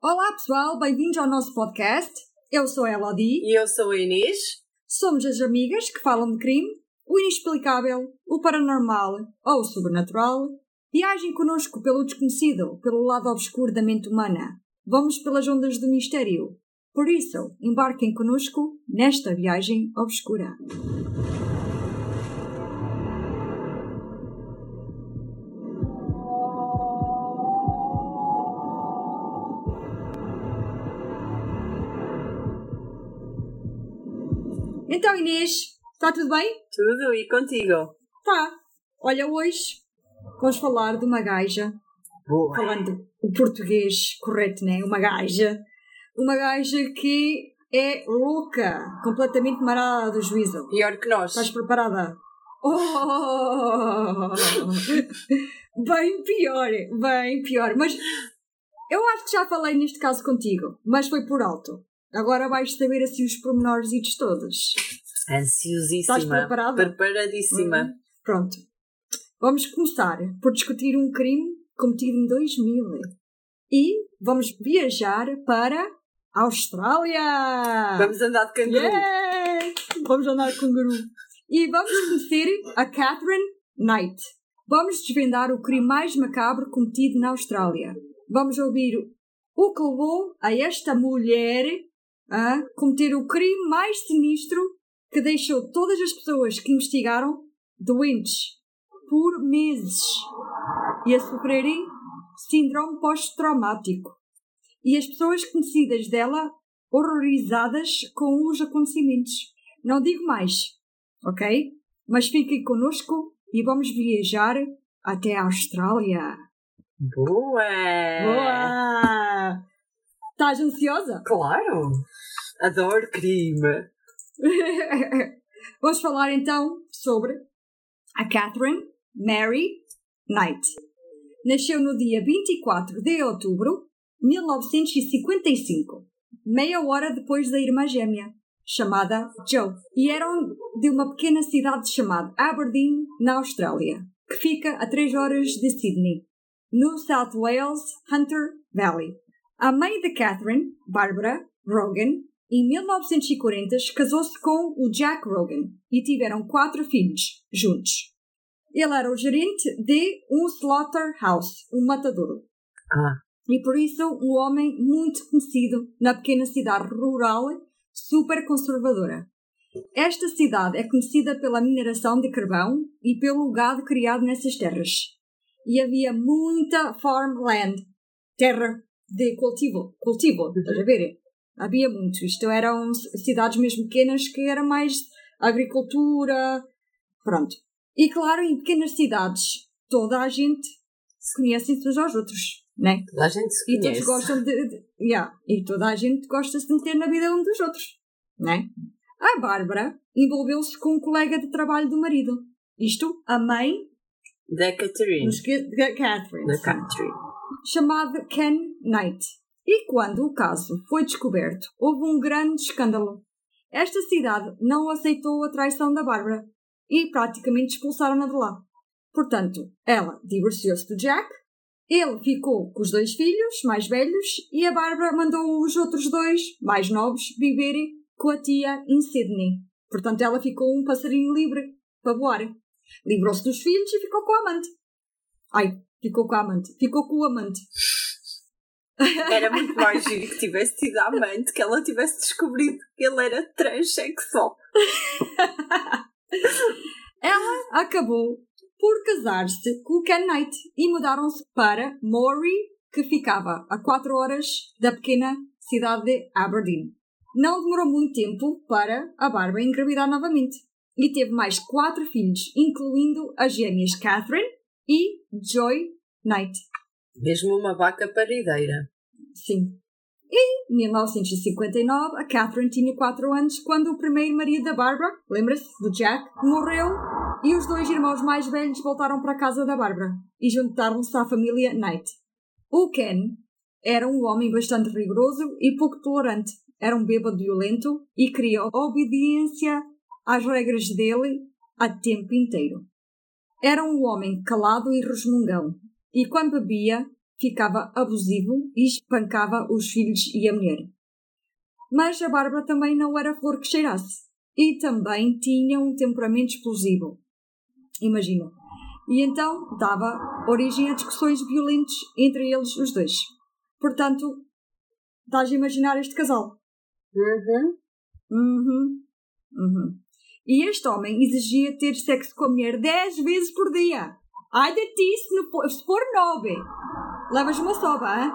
Olá pessoal, bem-vindos ao nosso podcast. Eu sou a Elodie. E eu sou a Inês. Somos as amigas que falam de crime, o inexplicável, o paranormal ou o sobrenatural. Viagem connosco pelo desconhecido, pelo lado obscuro da mente humana. Vamos pelas ondas do mistério. Por isso, embarquem connosco nesta viagem obscura. Inês, está tudo bem? Tudo e contigo? Tá. Olha, hoje vamos falar de uma gaja, Boa. falando o português correto, né? Uma gaja. Uma gaja que é louca, completamente marada do juízo. Pior que nós. Estás preparada? Oh! Bem pior, bem pior. Mas eu acho que já falei neste caso contigo, mas foi por alto. Agora vais saber assim os pormenores todos. Ansiosíssima. Estás preparada? Preparadíssima. Uhum. Pronto. Vamos começar por discutir um crime cometido em 2000. E vamos viajar para a Austrália. Vamos andar de canguru. Yeah! Vamos andar com guru. E vamos conhecer a Catherine Knight. Vamos desvendar o crime mais macabro cometido na Austrália. Vamos ouvir o que levou a esta mulher a cometer o crime mais sinistro que deixou todas as pessoas que investigaram doentes por meses e a sofrerem síndrome pós-traumático. E as pessoas conhecidas dela horrorizadas com os acontecimentos. Não digo mais, ok? Mas fiquem connosco e vamos viajar até a Austrália. Boa! Boa! Estás ansiosa? Claro! Adoro crime. Vamos falar então sobre a Catherine Mary Knight. Nasceu no dia 24 de outubro de 1955, meia hora depois da irmã gêmea, chamada Joe, e eram de uma pequena cidade chamada Aberdeen, na Austrália, que fica a 3 horas de Sydney, no South Wales Hunter Valley. A mãe de Catherine, Barbara Rogan, em 1940 casou-se com o Jack Rogan e tiveram quatro filhos juntos. Ele era o gerente de um slaughterhouse, um matadouro. Ah. E por isso um homem muito conhecido na pequena cidade rural, super conservadora. Esta cidade é conhecida pela mineração de carvão e pelo gado criado nessas terras. E havia muita farmland, terra de cultivo, cultivo, estás a ver? Havia muito. Isto eram cidades mesmo pequenas que era mais agricultura, pronto. E claro, em pequenas cidades, toda a gente se conhece uns aos outros, né? Toda a gente se E conhece. todos gostam de, de yeah, e toda a gente gosta de se meter na vida um dos outros, né? A Bárbara envolveu-se com um colega de trabalho do marido. Isto, a mãe Da Catherine. da Catherine, Da Catherine. chamado Ken Knight. E quando o caso foi descoberto, houve um grande escândalo. Esta cidade não aceitou a traição da Bárbara e praticamente expulsaram-na de lá. Portanto, ela divorciou-se do Jack, ele ficou com os dois filhos mais velhos e a Bárbara mandou os outros dois, mais novos, viverem com a tia em Sydney. Portanto, ela ficou um passarinho livre para voar. Livrou-se dos filhos e ficou com a amante. Ai, ficou com a amante. Ficou com o amante. Era muito mais giro que tivesse tido a amante, que ela tivesse descobrido que ele era transexual. Ela acabou por casar-se com o Ken Knight e mudaram-se para Maury, que ficava a 4 horas da pequena cidade de Aberdeen. Não demorou muito tempo para a Barbara engravidar novamente e teve mais quatro filhos, incluindo as gêmeas Catherine e Joy Knight. Mesmo uma vaca parideira. Sim. Em 1959, a Catherine tinha 4 anos quando o primeiro marido da Barbara, lembra-se, do Jack, morreu e os dois irmãos mais velhos voltaram para a casa da Barbara e juntaram-se à família Knight. O Ken era um homem bastante rigoroso e pouco tolerante. Era um bêbado violento e queria obediência às regras dele a tempo inteiro. Era um homem calado e resmungão e quando bebia ficava abusivo e espancava os filhos e a mulher. Mas a Bárbara também não era flor que cheirasse. E também tinha um temperamento explosivo. Imagina. E então dava origem a discussões violentas entre eles os dois. Portanto, estás a imaginar este casal. Uhum. Uhum. Uhum. E este homem exigia ter sexo com a mulher 10 vezes por dia. Ai de ti se, não for, 9. Levas uma soba, hein?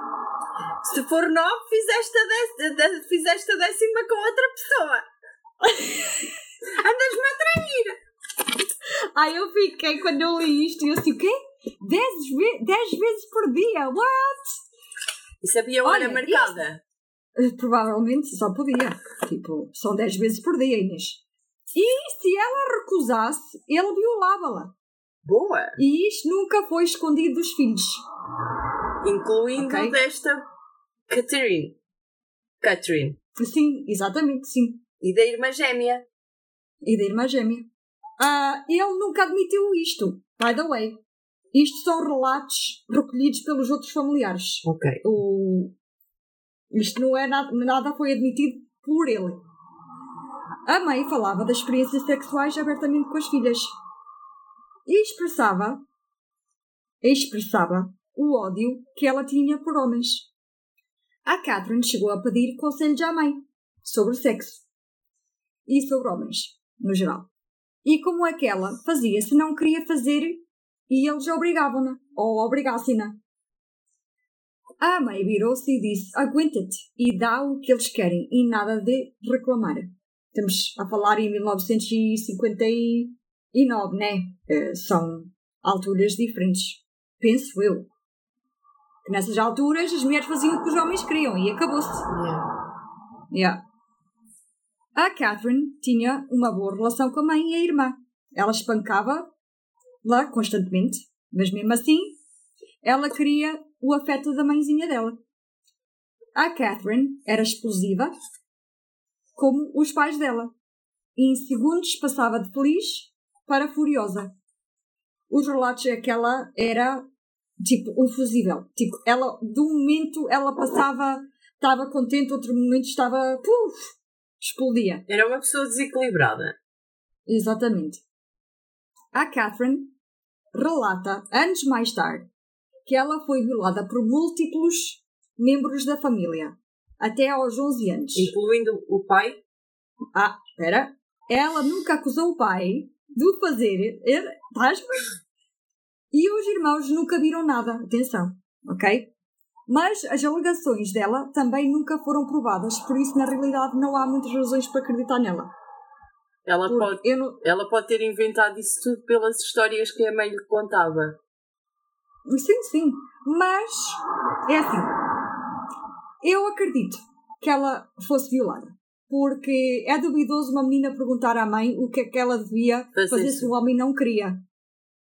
Se for nove, fizeste a, de- fizeste a décima com outra pessoa. Andas-me a trair. Ai, eu fiquei quando eu li isto e eu assim, o quê? 10 ve 10 vezes por dia? What? E sabia a hora Olha, marcada? Eh, Provavelmente só podia. Tipo, são 10 vezes por dia, Inês. E se ela recusasse, ele violava-la. Boa. E isto nunca foi escondido dos filhos. Incluindo Ok. desta Catherine. Catherine. Sim, exatamente, sim. E da irmã gêmea. E da irmã gêmea. Ah, ele nunca admitiu isto, by the way. Isto são relatos recolhidos pelos outros familiares. Ok. O... Isto não é nada, nada foi admitido por ele. A mãe falava das experiências sexuais abertamente com as filhas. E expressava, expressava o ódio que ela tinha por homens. A Catherine chegou a pedir conselhos à mãe sobre sexo e sobre homens, no geral. E como é que ela fazia se não queria fazer e eles obrigavam-na, ou obrigassem-na. A mãe virou-se e disse: Aguenta-te e dá o que eles querem e nada de reclamar. Estamos a falar em 1959, né? Eh, são alturas diferentes. Penso eu. Que nessas alturas as mulheres faziam o que os homens queriam e acabou-se. Yeah. A Catherine tinha uma boa relação com a mãe e a irmã. Ela espancava lá constantemente, mas mesmo assim ela queria o afeto da mãezinha dela. A Catherine era explosiva, como os pais dela, e em segundos passava de feliz para furiosa. Os relatos é que ela era tipo um fusível. Tipo, ela, de um momento ela passava, estava contente, outro momento estava, puf, explodia. Era uma pessoa desequilibrada. Exatamente. A Catherine relata, anos mais tarde, que ela foi violada por múltiplos membros da família, até aos 11 anos. Incluindo o pai. Ah, espera. Ela nunca acusou o pai de o fazer. Estás E os irmãos nunca viram nada. Atenção, ok? Mas as alegações dela também nunca foram provadas, por isso, na realidade, não há muitas razões para acreditar nela. Ela pode, não, ela pode ter inventado isso tudo pelas histórias que a mãe lhe contava. Sim, sim. Mas é assim. Eu acredito que ela fosse violada. Porque é duvidoso uma menina perguntar à mãe o que é que ela devia Fazer fazer isso. se o homem não queria.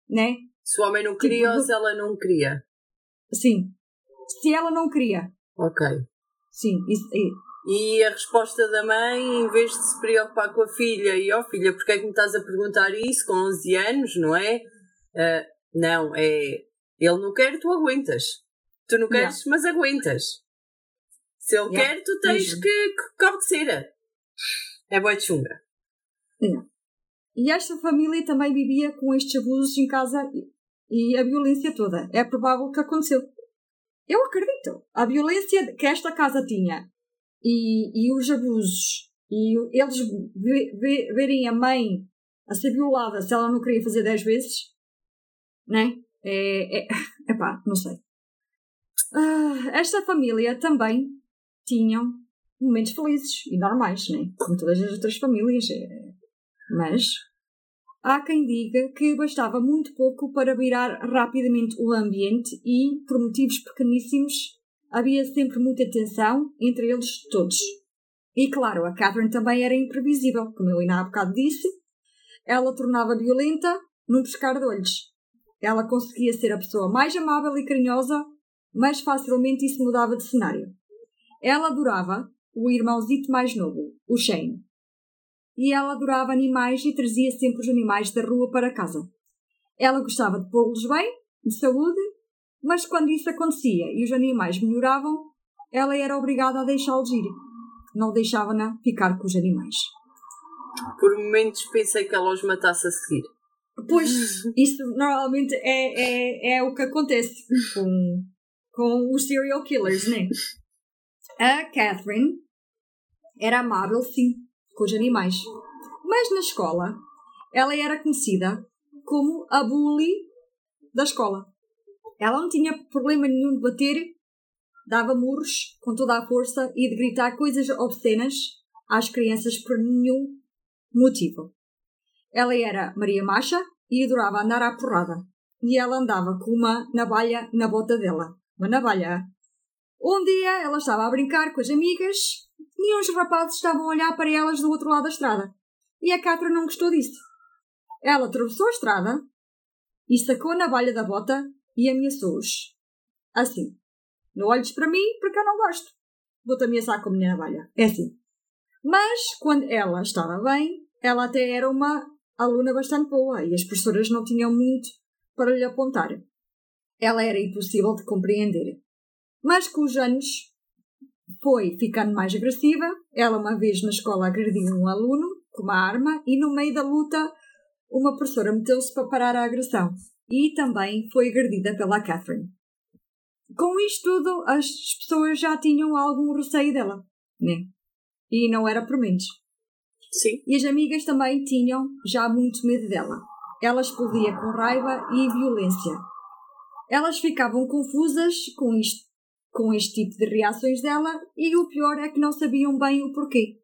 Né? Se o homem não queria Tipo, ou se ela não queria. Sim. Se ela não queria. Ok. Sim. Isso, e- E a resposta da mãe, em vez de se preocupar com a filha, e ó filha, porque é que me estás a perguntar isso com 11 anos, não é? Ah, não, é. Ele não quer, tu aguentas. Tu não Yeah. queres, mas aguentas. Se ele Yeah. quer, tu tens Mesmo. que, que obedecer. É boa de chunga. E esta família também vivia com estes abusos em casa e, a violência toda. É provável que aconteceu. Eu acredito. A violência que esta casa tinha e, e os abusos e eles ve- ve- verem a mãe a ser violada se ela não queria fazer 10 vezes, né? É, é, epá, não sei. Ah, esta família também tinham momentos felizes e normais, né? Como todas as outras famílias. é- mas há quem diga que bastava muito pouco para virar rapidamente o ambiente e, por motivos pequeníssimos, havia sempre muita tensão entre eles todos. E claro, a Catherine também era imprevisível, como eu ainda há bocado disse. Ela tornava violenta num pescar de olhos. Ela conseguia ser a pessoa mais amável e carinhosa, mas facilmente isso mudava de cenário. Ela adorava o irmãozito mais novo, o Shane e ela adorava animais e trazia sempre os animais da rua para casa. Ela gostava de pô-los bem, de saúde, Mas quando isso acontecia e os animais melhoravam, ela era obrigada a deixá-los ir. Não deixava-na ficar com os animais. Por momentos pensei que ela os matasse a seguir. Pois, isso normalmente é, é, é o que acontece com, com os serial killers, né? A Catherine era amável, sim, com os animais. Mas na escola, ela era conhecida como a bully da escola. Ela não tinha problema nenhum de bater, dava murros com toda a força e de gritar coisas obscenas às crianças por nenhum motivo. Ela era Maria Macha e adorava andar à porrada. E ela andava com uma navalha na bota dela. Uma navalha. Um dia ela estava a brincar com as amigas e uns rapazes estavam a olhar para elas do outro lado da estrada. E a Catra não gostou disso. Ela atravessou a estrada e sacou a navalha da bota e ameaçou-os. Assim. Não olhes para mim porque eu não gosto. Vou-te ameaçar com a minha navalha. É assim. Mas, quando ela estava bem, ela até era uma aluna bastante boa e as professoras não tinham muito para lhe apontar. Ela era impossível de compreender. Mas com os anos foi ficando mais agressiva. Ela, uma vez na escola, agrediu um aluno com uma arma e, no meio da luta, uma professora meteu-se para parar a agressão e também foi agredida pela Catherine. Com isto tudo, as pessoas já tinham algum receio dela, né? E não era por menos. Sim. E as amigas também tinham já muito medo dela. Ela explodia com raiva e violência. Elas ficavam confusas com isto, com este tipo de reações dela e o pior é que não sabiam bem o porquê.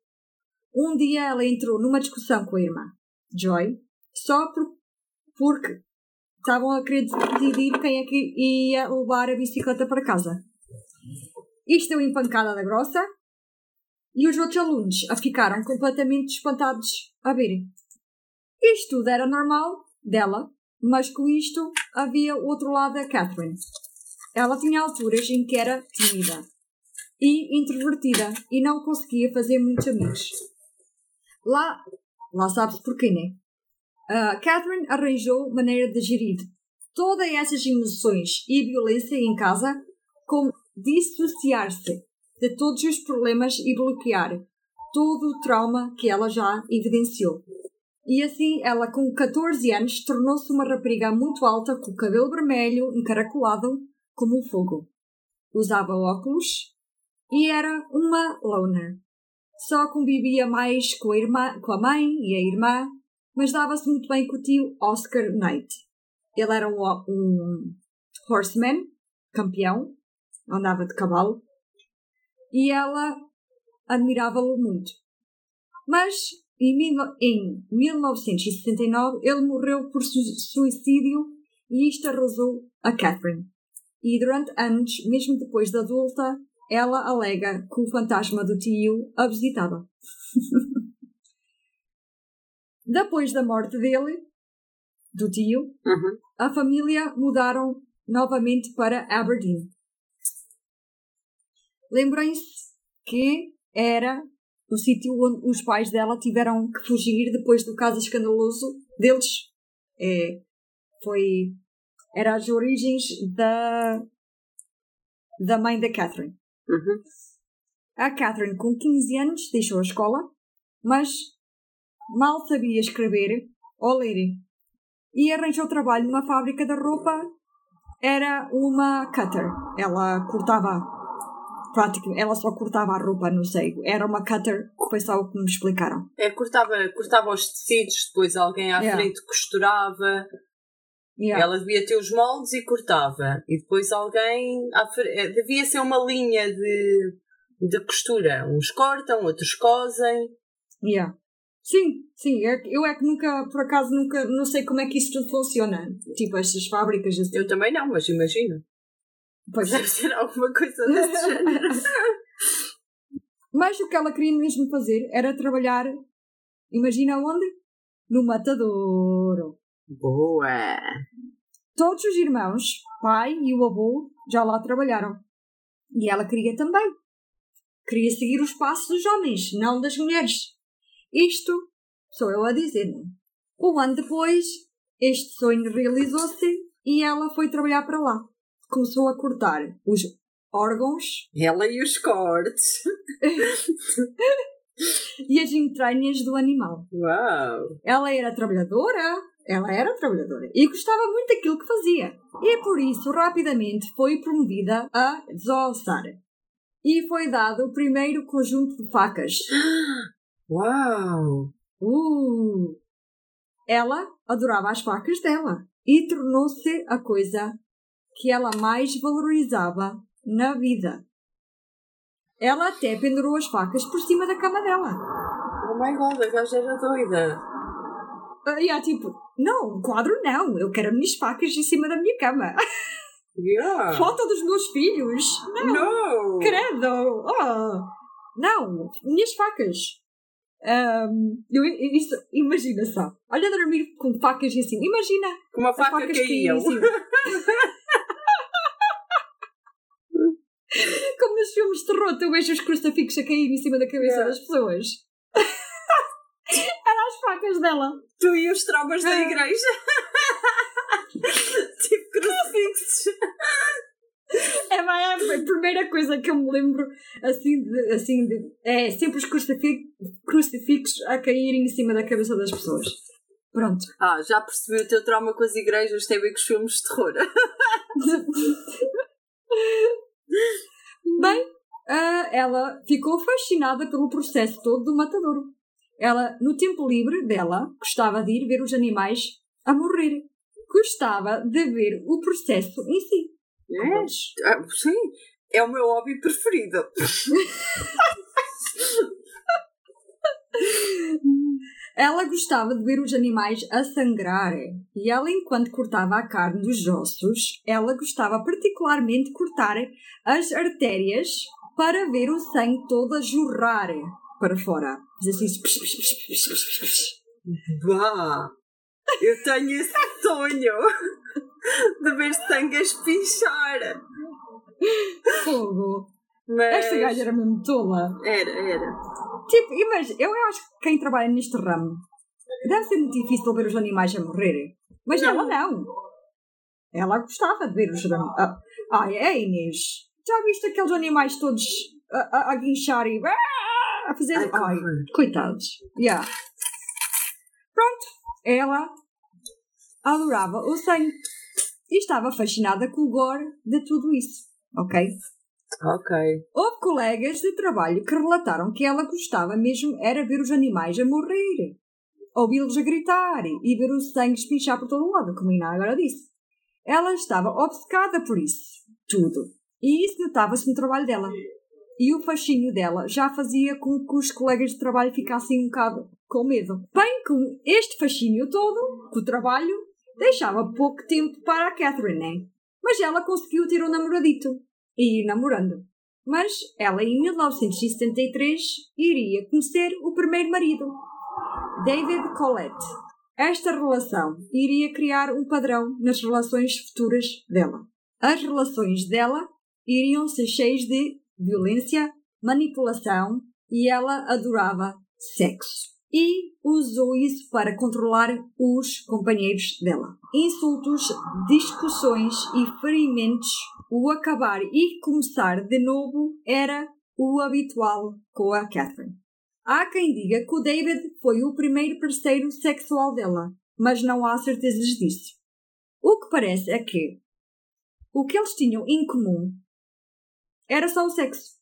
Um dia ela entrou numa discussão com a irmã, Joy, só por, porque estavam a querer decidir quem é que ia levar a bicicleta para casa. Isto deu empancada da grossa e os outros alunos ficaram completamente espantados a verem. Isto tudo era normal dela, mas com isto havia outro lado da Catherine. Ela tinha alturas em que era tímida e introvertida e não conseguia fazer muitos amigos. Lá, lá sabe-se porquê, né? Uh, Catherine arranjou maneira de gerir todas essas emoções e violência em casa, como dissociar-se de todos os problemas e bloquear todo o trauma que ela já evidenciou. E assim, ela com 14 anos tornou-se uma rapariga muito alta, com o cabelo vermelho, encaracolado, como fogo. Usava óculos e era uma loner. Só convivia mais com a, irmã, com a mãe e a irmã, mas dava-se muito bem com o tio Oscar Knight. Ele era um, um horseman, campeão, andava de cavalo, e ela admirava-lo muito. Mas em 1969 ele morreu por suicídio e isto arrasou a Catherine. E durante anos, mesmo depois de adulta, ela alega que o fantasma do tio a visitava. depois da morte dele, do tio, Uhum. a família mudaram novamente para Aberdeen. Lembrem-se que era o sítio onde os pais dela tiveram que fugir depois do caso escandaloso deles. É, foi era as origens da da mãe da Catherine. Uhum. A Catherine, com 15 anos, deixou a escola, mas mal sabia escrever ou ler. E arranjou trabalho numa fábrica de roupa. Era uma cutter. Ela cortava. Praticamente, ela só cortava a roupa no seio. Era uma cutter, foi só o que me explicaram. É, cortava, cortava os tecidos, depois alguém à Yeah. frente costurava. Yeah. Ela devia ter os moldes e cortava. E depois alguém. Eh, Devia ser uma linha de, de costura. Uns cortam, outros cosem. Yeah. Sim, sim. é Eu é que nunca, por acaso, nunca, não sei como é que isso tudo funciona. Tipo, estas fábricas assim. Eu também não, mas imagino. Pois Deve ser alguma coisa desse género. Mas o que ela queria mesmo fazer era trabalhar, imagina onde? No matadouro. Boa! Todos os irmãos, pai e o avô, já lá trabalharam. E ela queria também. Queria seguir os passos dos homens, não das mulheres. Isto sou eu a dizer. né? Um ano depois, este sonho realizou-se e ela foi trabalhar para lá. começou a cortar os órgãos Ela e os cortes. e as entranhas do animal. Uau! Ela era trabalhadora, ela era trabalhadora e gostava muito daquilo que fazia. E por isso, rapidamente, foi promovida a desossar. E foi dado o primeiro conjunto de facas. Uau! Uh! Ela adorava as facas dela e tornou-se a coisa que ela mais valorizava na vida. Ela até pendurou as facas por cima da cama dela. Oh my god, a gaja era doida. E há tipo, não, quadro não, eu quero as minhas facas em cima da minha cama. Yeah. Foto dos meus filhos. Não, No! credo. Oh. Não, minhas facas. Ahm, eu, isso, imagina só. Olha dormir com facas em cima. Imagina Com uma as faca facas caíam. Como nos filmes de terror, tu vês os crucifixos a cair em cima da cabeça Yeah. das pessoas. Dela. Tu e os traumas da Ah. igreja. tipo crucifixos. É, é a primeira coisa que eu me lembro assim de, assim de, é sempre os crucifi- crucifixos a caírem em cima da cabeça das pessoas. Pronto. Ah, já percebi o teu trauma com as igrejas tem a ver com os filmes de terror. Bem, ah, ela ficou fascinada pelo processo todo do matadouro. Ela, no tempo livre dela, gostava de ir ver os animais a morrer. Gostava de ver o processo em si. É? Ah, sim, é o meu hobby preferido. Ela gostava de ver os animais a sangrar e ela, enquanto cortava a carne dos ossos, ela gostava particularmente de cortar as artérias para ver o sangue todo a jorrar para fora. Diz assim, psh, psh, psh. Bah! Eu tenho esse sonho de ver sangue a espinchar. fogo. Mas... Esta gaja era mesmo tola. Era, era. Tipo, imagina, eu acho que quem trabalha neste ramo deve ser muito difícil ver os animais a morrerem. Mas Não. ela não. Ela gostava de ver os animais. Ah, ai, é Inês. Já viste aqueles animais todos a, a, a guinchar e a fazer. Ai, Ai, horror. coitados. Yeah. Pronto. Ela adorava o sangue e estava fascinada com o gore de tudo isso. Ok? Ok. Houve colegas de trabalho que relataram que ela gostava mesmo era ver os animais a morrer, ouvi-los a gritar e ver o sangue espinchar por todo o lado, como a Iná agora disse. Ela estava obcecada por isso, tudo. E isso notava-se no trabalho dela. E o fascínio dela já fazia com que os colegas de trabalho ficassem um bocado com medo. Bem, com este fascínio todo, com o trabalho, deixava pouco tempo para a Catherine, né? Mas ela conseguiu ter um namoradito e ir namorando. Mas ela, em 1973, iria conhecer o primeiro marido, David Collette. Esta relação iria criar um padrão nas relações futuras dela. As relações dela iriam ser cheias de violência, manipulação e ela adorava sexo. E usou isso para controlar os companheiros dela. Insultos, discussões e ferimentos, o acabar e começar de novo era o habitual com a Catherine. Há quem diga que o David foi o primeiro parceiro sexual dela, mas não há certezas disso. O que parece é que o que eles tinham em comum era só o sexo.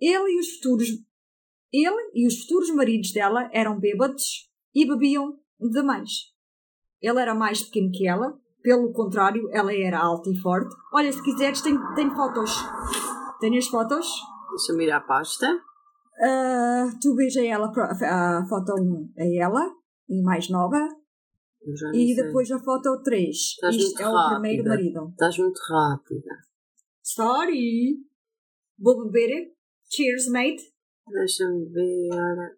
Ele e os futuros ele e os futuros maridos dela eram bêbados e bebiam demais. Ele era mais pequeno que ela, pelo contrário, ela era alta e forte. Olha, se quiseres, tenho, tenho fotos. Tenho as fotos. Deixa-me ir à pasta. Ah, tu vês a ela, a foto 1 é ela, e mais nova, e sei. depois a foto 3. Estás Isto é o rápida. primeiro marido. Estás muito rápida. Sorry! Vou beber. Cheers, mate. Deixa-me ver.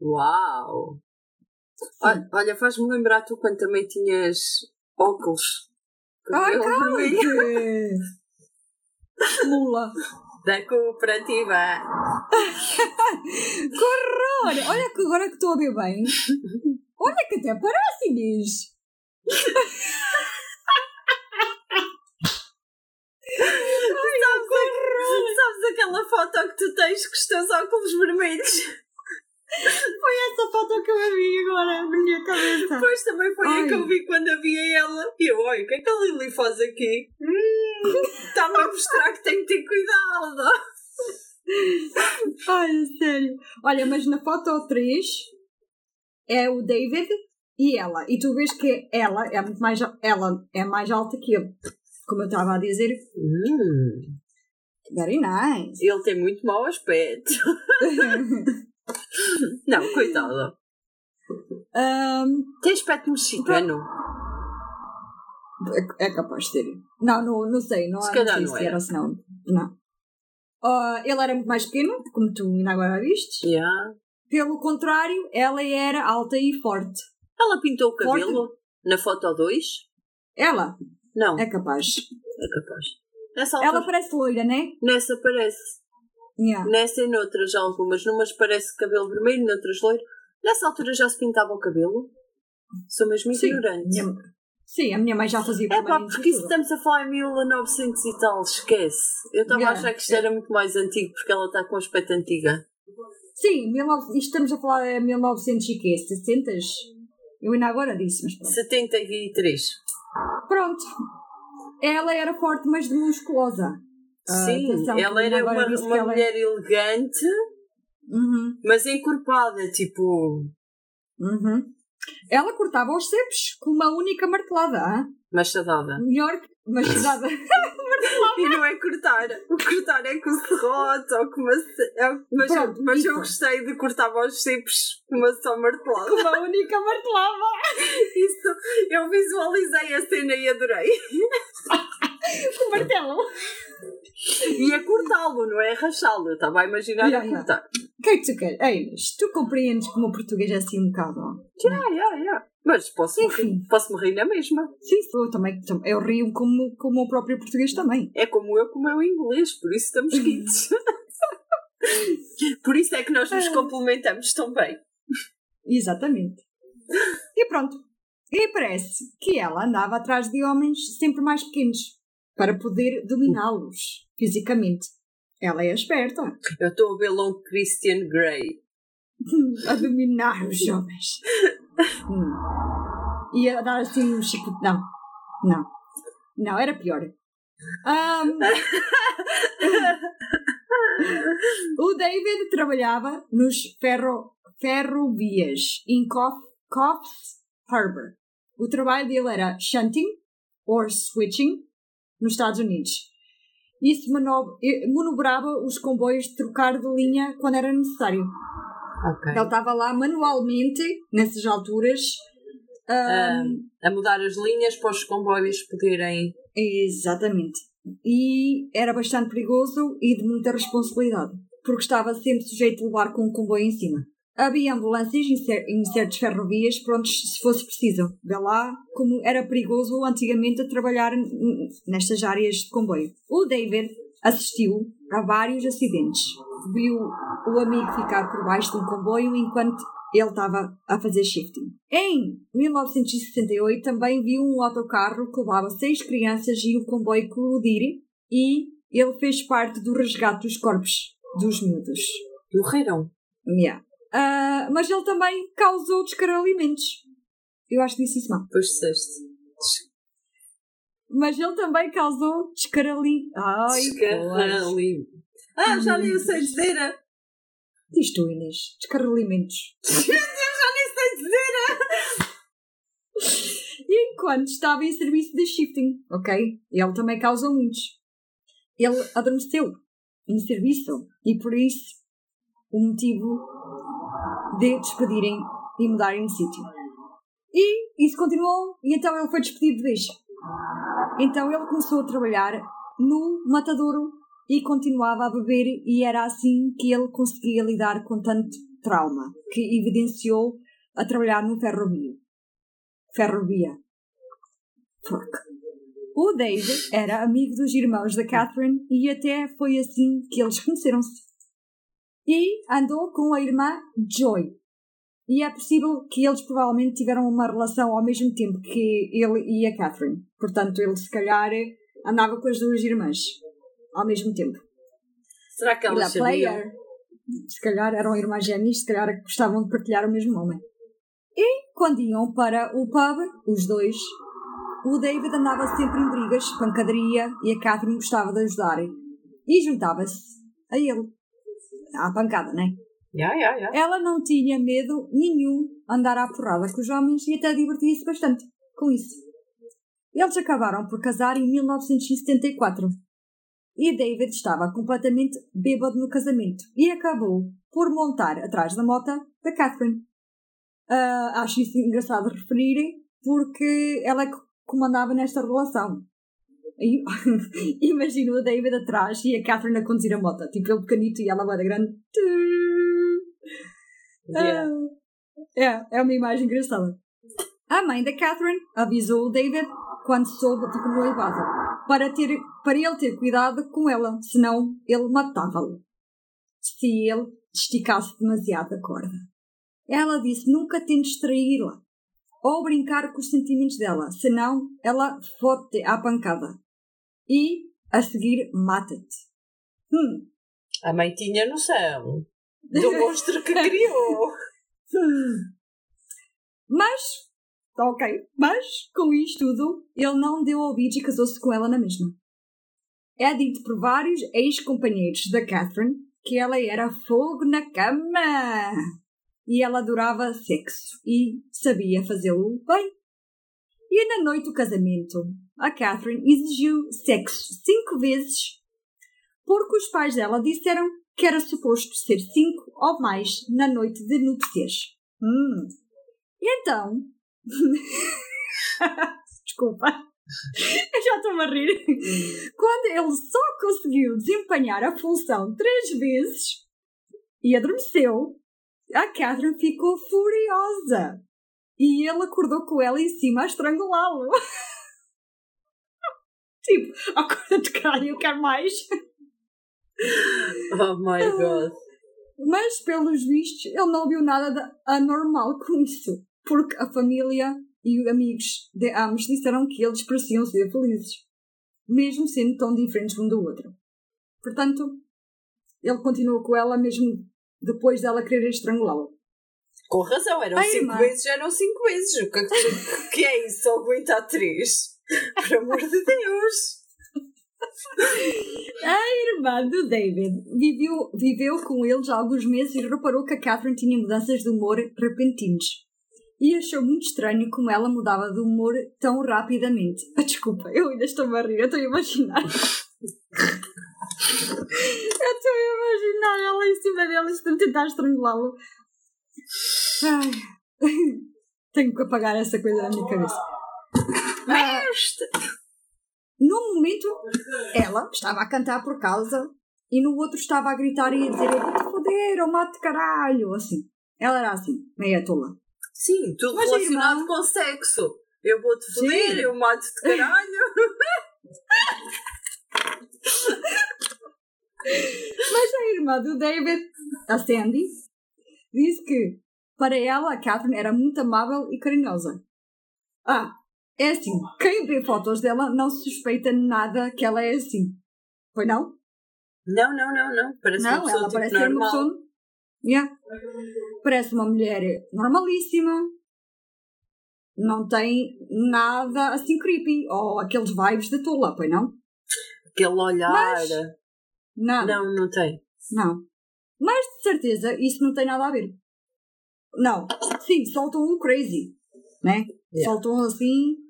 Uau! Olha, olha, faz-me lembrar tu quando também tinhas óculos. Ai, vermelho. cala-te! Lula. Da cooperativa. Que horror! Olha que agora que estou a ver bem. Olha que até parece, Inês. Aquela foto que tu tens com os teus óculos vermelhos. Foi essa foto que eu vi agora na minha cabeça. Depois também foi a Ai. que eu vi quando havia ela. E eu, olha, o que é que a Lili faz aqui? Hum, Está-me a mostrar que tenho que ter cuidado. Ai, sério. Olha, mas na foto 3 é o David e ela. E tu vês que ela é muito mais, ela é mais alta que ele. Como eu estava a dizer, Hum, very nice. ele tem muito mau aspecto. Não, coitada. Ahm, Tem aspecto mexicano. é, é capaz de ter. Não, não, não sei. Não, Se não calhar não se era. se não. Não. Ah, ele era muito mais pequeno, como tu ainda agora viste. Yeah. Pelo contrário, ela era alta e forte. Ela pintou o cabelo na foto 2? Ela Não, é capaz. é capaz. Nessa altura, Ela parece loira, né? nessa parece. Yeah. Nessa e noutras algumas. Numas parece cabelo vermelho, noutras loiro. Nessa altura já se pintava o cabelo? Sou mesmo Sim, ignorante. minha- sim, a minha mãe já fazia É pá, porque isso estamos a falar em 1900 e tal, esquece. Eu estava Yeah. a achar que isto era muito mais antigo porque ela está com aspecto antiga. Sim, 19, isto estamos a falar em 1900 e quê? 60? Eu ainda agora disse, mas pronto. 73. Pronto. Ela era forte, mas de musculosa. Ah, Sim, atenção, ela era uma, uma ela- mulher elegante, Uhum, mas encorpada, tipo. uhum. Ela cortava os cepos com uma única martelada. hã? Machadada. Melhor que machadada. E não é cortar. O cortar é com o serrote ou com uma. é- Mas, eu, Pronto, mas eu gostei de cortar os cepos com uma só martelada. com uma única martelada. Isso, eu visualizei a cena e adorei. Com martelo. E a cortá-lo, não é a rachá-lo. Eu estava a imaginar Yeah, a cortar. O que é que tu queres? Ei, mas tu compreendes como o português é assim um bocado. Yeah, yeah, yeah. Mas posso Enfim. rir, posso rir na mesma. Sim, eu também. Eu rio como, como o próprio português também. É como eu, como é o inglês, por isso estamos quites. por isso é que nós nos complementamos tão bem. Exatamente. E pronto. E parece que ela andava atrás de homens sempre mais pequenos para poder dominá-los fisicamente. Ela é esperta Eu estou a ver Long Christian Grey. a dominar os homens. Hum. E a dar assim um chicote. Não, não, não, era pior. Ahm, o David trabalhava nos ferro, ferrovias em Coff, Coffs Harbour. O trabalho dele era shunting or switching nos Estados Unidos. Isso eh, manobrava os comboios de trocar de linha quando era necessário. Ok. Ele estava lá manualmente, nessas alturas. ahm, A mudar as linhas para os comboios poderem. Exatamente. E era bastante perigoso e de muita responsabilidade, porque estava sempre sujeito a levar com um comboio em cima. Havia ambulâncias em, cer em certas ferrovias prontos se fosse preciso. Vê lá como era perigoso antigamente a trabalhar nestas áreas de comboio. O David assistiu a vários acidentes. Viu o amigo ficar por baixo de um comboio enquanto ele estava a fazer shifting. Em 1968 também viu um autocarro que levava seis crianças e o comboio colidir e ele fez parte do resgate dos corpos dos miúdos. Morreram. Yeah. Ah, mas ele também causou descaralimentos. Eu acho que disse isso mal. Depois disseste. Mas ele também causou descarali... Ai, pois. Descarrali. Ah, já nem eu sei dizer. Já Diz tu, Inês. Descaralimentos. nem sei dizer. E enquanto estava em serviço de shifting, ok? Ele também causou muitos. Ele adormeceu em serviço e por isso o motivo de despedirem e mudarem de sítio. E isso continuou e então ele foi despedido de vez. Então ele começou a trabalhar no matadouro e continuava a beber e era assim que ele conseguia lidar com tanto trauma que evidenciou a trabalhar no ferrovia. Ferrovia. Fuck. O Dave era amigo dos irmãos da Catherine e até foi assim que eles conheceram-se. E andou com a irmã Joy. E é possível que eles provavelmente tiveram uma relação ao mesmo tempo que ele e a Catherine. Portanto, ele se calhar andava com as duas irmãs ao mesmo tempo. Será que elas sabiam? Player. Se calhar eram irmãs gêmeas, se calhar gostavam de partilhar o mesmo homem. E quando iam para o pub, os dois, o David andava sempre em brigas, pancadaria e a Catherine gostava de ajudar. E juntava-se a ele. À pancada, né? Ya, ya, ya. Ela não tinha medo nenhum andar à porrada com os homens e até divertia-se bastante com isso. Eles acabaram por casar em 1974. E David estava completamente bêbado no casamento e acabou por montar atrás da moto da Catherine. Ah, acho isso engraçado referir porque ela é que comandava nesta relação. Imagino o David atrás e a Catherine a conduzir a moto, tipo ele pequenito e ela bada grande. Ya. É, é uma imagem engraçada. A mãe da Catherine avisou o David quando soube de noivado para, ter, para ele ter cuidado com ela, senão ele matava-lo se ele esticasse demasiado a corda. Ela disse nunca tentes traí-la ou brincar com os sentimentos dela, senão ela fode-te à pancada. E, a seguir, mata-te. Hum, A mãe tinha noção do monstro que criou. Mas, ok, mas com isto tudo, ele não deu ouvidos e casou-se com ela na mesma. É dito por vários ex-companheiros da Catherine que ela era fogo na cama e ela adorava sexo e sabia fazê-lo bem. E na noite do casamento, a Catherine exigiu sexo cinco vezes porque os pais dela disseram que era suposto ser cinco ou mais na noite de núpcias. Hum. E então. Desculpa. Eu já estou a rir. Quando ele só conseguiu desempenhar a função três vezes e adormeceu, a Catherine ficou furiosa. E ele acordou com ela em cima a estrangulá-lo. tipo, acorda-te, caralho, eu quero mais. Oh my god. Mas, pelos vistos, ele não viu nada de anormal com isso, porque a família e amigos de ambos disseram que eles pareciam ser felizes, mesmo sendo tão diferentes um do outro. Portanto, ele continuou com ela mesmo depois dela querer estrangulá-lo. Com razão, eram Ai, cinco irmã. vezes, eram cinco vezes. O que, é que- é isso? Só aguentar três? Por amor de Deus! A irmã do David viveu, viveu com eles há alguns meses e reparou que a Catherine tinha mudanças de humor repentinos. E achou muito estranho como ela mudava de humor tão rapidamente. Desculpa, eu ainda estou a rir, eu estou a imaginar. eu estou a imaginar ela em cima deles a tentar estrangulá-lo. Tenho que apagar essa coisa da minha cabeça. Ah. Num momento, ela estava a cantar por causa e no outro estava a gritar e a dizer eu vou-te foder, eu mato caralho, assim. Ela era assim, meia tola. Sim, tudo Mas relacionado irmã- com sexo. Eu vou-te foder, Sim. eu mato-te caralho. Mas a irmã do David, a Sandy, disse que para ela a Catherine era muito amável e carinhosa. Ah, é assim, quem vê fotos dela não suspeita nada que ela é assim. Foi não? Não, não, não, não. Parece uma não, pessoa ela tipo parece ser uma normal. pessoa. Yeah. Parece uma mulher normalíssima. Não tem nada assim creepy. Ou aqueles vibes de Tula, pois não? Aquele olhar. Mas- Nada. Não, não tem. Não. Mas de certeza isso não tem nada a ver. Não. Sim, soltam um crazy. Né? Yeah. Soltam assim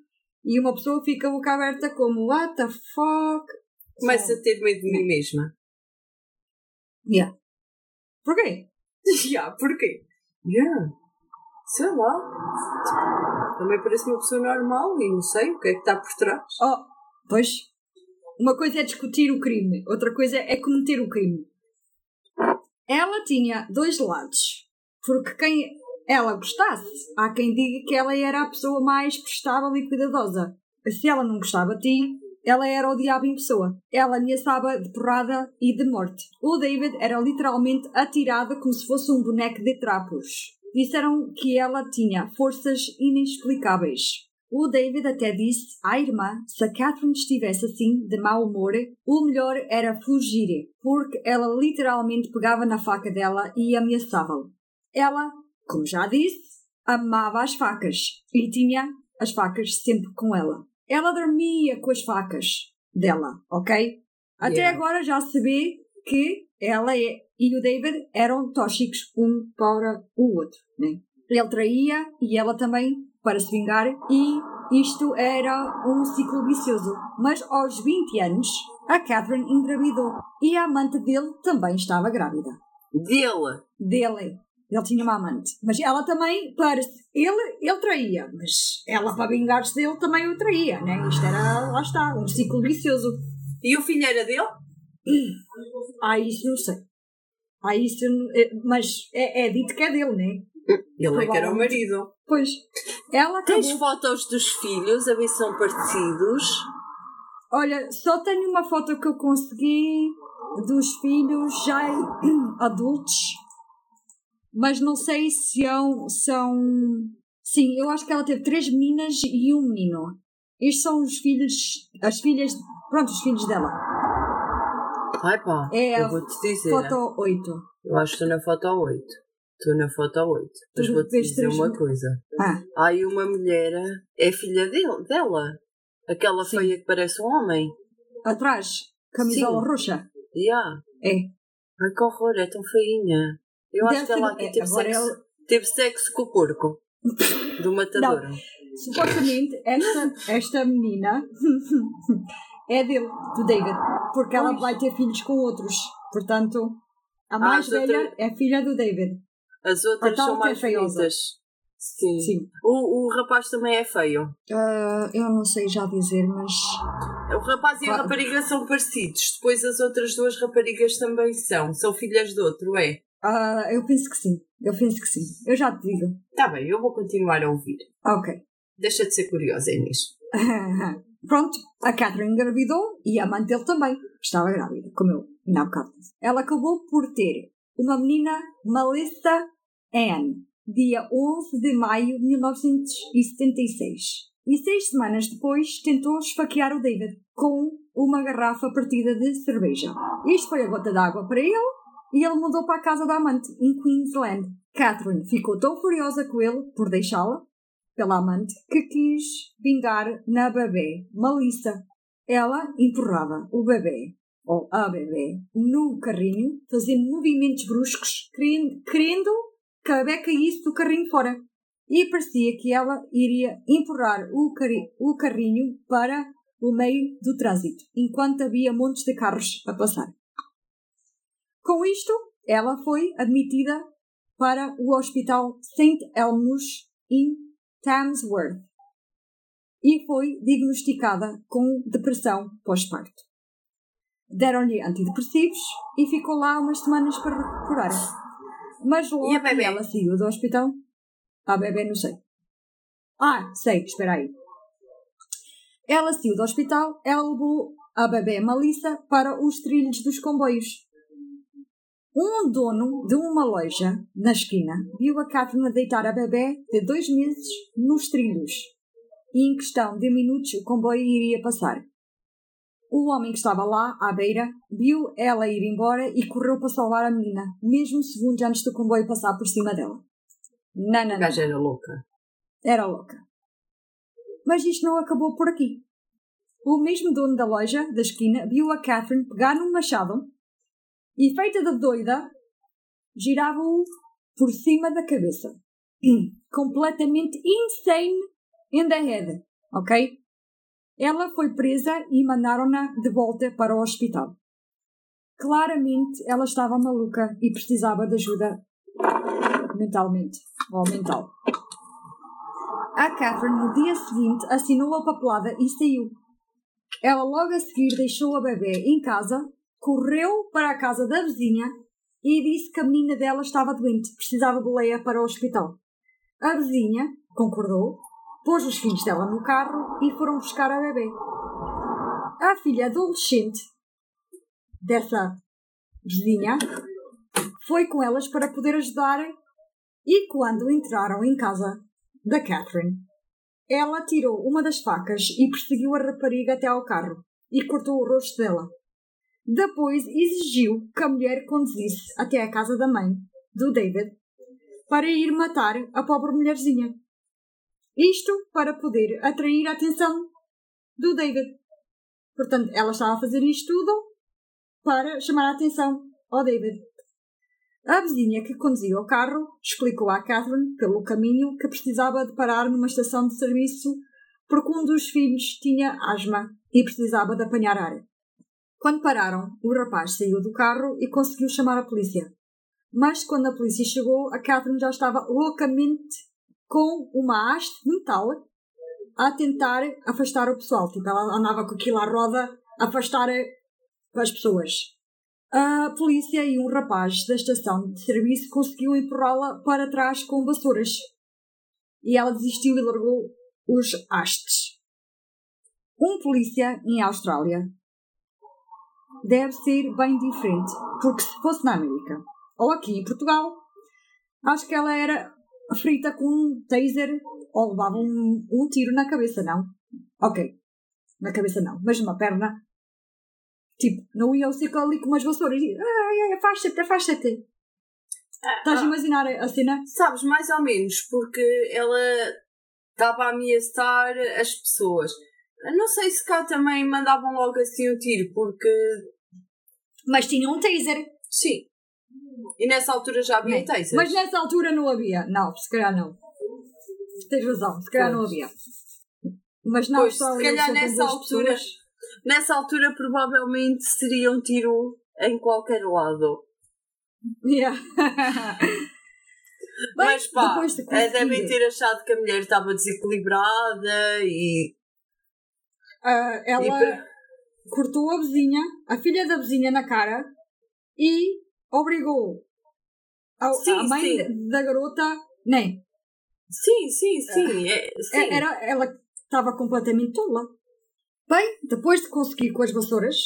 e uma pessoa fica boca aberta como what the fuck. Começa a ter medo de mim mesma. Yeah. Porquê? Já, porquê? Já. Sei lá. Também parece uma pessoa normal e não sei o que é que está por trás. Oh, pois. Uma coisa é discutir o crime, outra coisa é cometer o crime. Ela tinha dois lados. Porque quem ela gostasse, há quem diga que ela era a pessoa mais prestável e cuidadosa. Se ela não gostava de ti, ela era o diabo em pessoa. Ela ameaçava de porrada e de morte. O David era literalmente atirado como se fosse um boneco de trapos. Disseram que ela tinha forças inexplicáveis. O David até disse à irmã se a Catherine estivesse assim, de mau humor, o melhor era fugir, porque ela literalmente pegava na faca dela e ameaçava-o. Ela, como já disse, amava as facas e tinha as facas sempre com ela. Ela dormia com as facas dela, ok? Até Yeah. agora já se vê que ela é, e o David eram tóxicos um para o outro, né? Ele traía e ela também para se vingar e isto era um ciclo vicioso. Mas aos 20 anos, a Catherine engravidou e a amante dele também estava grávida. Dele. Dele. Ele tinha uma amante. Mas ela também, para ele, ele traía. Mas ela, para vingar-se dele, também o traía, né? Isto era, lá está, um ciclo vicioso. E o filho era dele? Ah, isso não sei. Ah, isso, eh, mas é, é dito que é dele, né? Ele é que era o marido. Pois, ela acabou... Tens fotos dos filhos a ver se são parecidos? Olha, só tenho uma foto que eu consegui dos filhos já adultos, mas não sei se são, são... Sim, eu acho que ela teve três meninas e um menino. Estes são os filhos, as filhas, pronto, os filhos dela. Ai pá, É eu vou-te dizer. Foto 8. Eu acho que estou na foto 8. Estou na foto 8. Mas vou-te dizer uma no- coisa. Ah, Há aí uma mulher, é filha dele, dela. Aquela Sim. feia que parece um homem. atrás, camisola Sim. roxa. Yeah. É. Ai que horror, é tão feinha. Eu acho Deve que ela aqui é, teve agora sexo, ela- teve sexo com o porco. Do matador. Supostamente, esta, esta menina é dele, do David, porque ela vai ter filhos com outros. Portanto, a mais as velha outras- é filha do David. As outras Então, são é mais bonitas. Sim. Sim. O, o rapaz também é feio. Ah, eu não sei já dizer, mas. O rapaz e a rapariga são parecidos. Depois as outras duas raparigas também são. São filhas de outro, é? Ah, eu penso que sim. Eu penso que sim. Eu já te digo. Tá bem, eu vou continuar a ouvir. Ok. Deixa de ser curiosa, Inês. Pronto, a Catherine engravidou e a amante dele também estava grávida, como eu há bocado. Ela acabou por ter uma menina, Melissa Ann, dia 11 de maio de 1976. E seis semanas depois tentou esfaquear o David com uma garrafa partida de cerveja. Isto foi a gota d'água para ele e ele mudou para a casa da amante, em Queensland. Catherine ficou tão furiosa com ele por deixá-la pela amante que quis vingar na bebê, Melissa. Ela empurrava o bebê, ou a bebê, no carrinho, fazendo movimentos bruscos, querendo, que a bebê caísse do carrinho fora. E parecia que ela iria empurrar o, carri- o carrinho para o meio do trânsito, enquanto havia montes de carros a passar. Com isto, ela foi admitida para o Hospital St. Elmo's em Tamsworth e foi diagnosticada com depressão pós-parto. Deram-lhe antidepressivos e ficou lá umas semanas para recuperar. Mas logo E a bebê? ela saiu do hospital, a bebê não sei. Ah, sei, espera aí. Ela saiu do hospital, ela levou a bebê Melissa para os trilhos dos comboios. Um dono de uma loja na esquina viu a Catherine a deitar a bebê de dois meses nos trilhos e em questão de minutos o comboio iria passar. O homem que estava lá, à beira, viu ela ir embora e correu para salvar a menina, mesmo segundos antes do comboio passar por cima dela. Não, não, A gaja era louca. Era louca. Mas isto não acabou por aqui. O mesmo dono da loja, da esquina, viu a Catherine pegar num machado e, feita de doida, girava-o por cima da cabeça. Completamente insane in the head, ok? Ela foi presa e mandaram-na de volta para o hospital. Claramente ela estava maluca e precisava de ajuda mentalmente, ou mental. A Catherine, no dia seguinte, assinou a papelada e saiu. Ela logo a seguir deixou a bebê em casa, correu para a casa da vizinha e disse que a menina dela estava doente, precisava de leia para o hospital. A vizinha concordou, pôs os filhos dela no carro e foram buscar a bebê. A filha adolescente dessa vizinha foi com elas para poder ajudar e quando entraram em casa da Catherine, ela tirou uma das facas e perseguiu a rapariga até ao carro e cortou o rosto dela. Depois exigiu que a mulher conduzisse até a casa da mãe, do David, para ir matar a pobre mulherzinha. Isto para poder atrair a atenção do David. Portanto, ela estava a fazer isto tudo para chamar a atenção ao David. A vizinha que conduzia o carro explicou à Catherine, pelo caminho, que precisava de parar numa estação de serviço porque um dos filhos tinha asma e precisava de apanhar ar. Quando pararam, o rapaz saiu do carro e conseguiu chamar a polícia. Mas quando a polícia chegou, a Catherine já estava loucamente com uma haste de metal a tentar afastar o pessoal. Tipo, ela andava com aquilo à roda a afastar as pessoas. A polícia e um rapaz da estação de serviço conseguiu empurrá-la para trás com vassouras. E ela desistiu e largou os hastes. Um polícia em Austrália deve ser bem diferente, porque se fosse na América ou aqui em Portugal, acho que ela era frita com um taser ou levava um, um tiro na cabeça, não? Ok, na cabeça não, mas numa perna Tipo, não ia ao circo ali com umas vassouras e ai, ai, afasta-te, afasta-te. Ah, Estás ah, a imaginar a cena? Sabes, mais ou menos, porque ela estava a ameaçar as pessoas. Não sei se cá também mandavam logo assim o tiro, porque. Mas tinha um taser. Sim. E nessa altura já havia tasers. Mas nessa altura não havia. Não, se calhar não. Tens razão, se calhar pois. não havia. Mas não, pois, se calhar nessa altura. Pessoas nessa altura provavelmente seria um tiro em qualquer lado. Yeah. Bem, Mas pá, de eh, devem ter achado que a mulher estava desequilibrada e. Uh, ela cortou a vizinha, a filha da vizinha na cara e obrigou a, sim, a mãe sim. da garota, nem. Sim, sim, sim. Uh, é, sim. Era, ela estava completamente tola. Bem, depois de conseguir com as vassouras,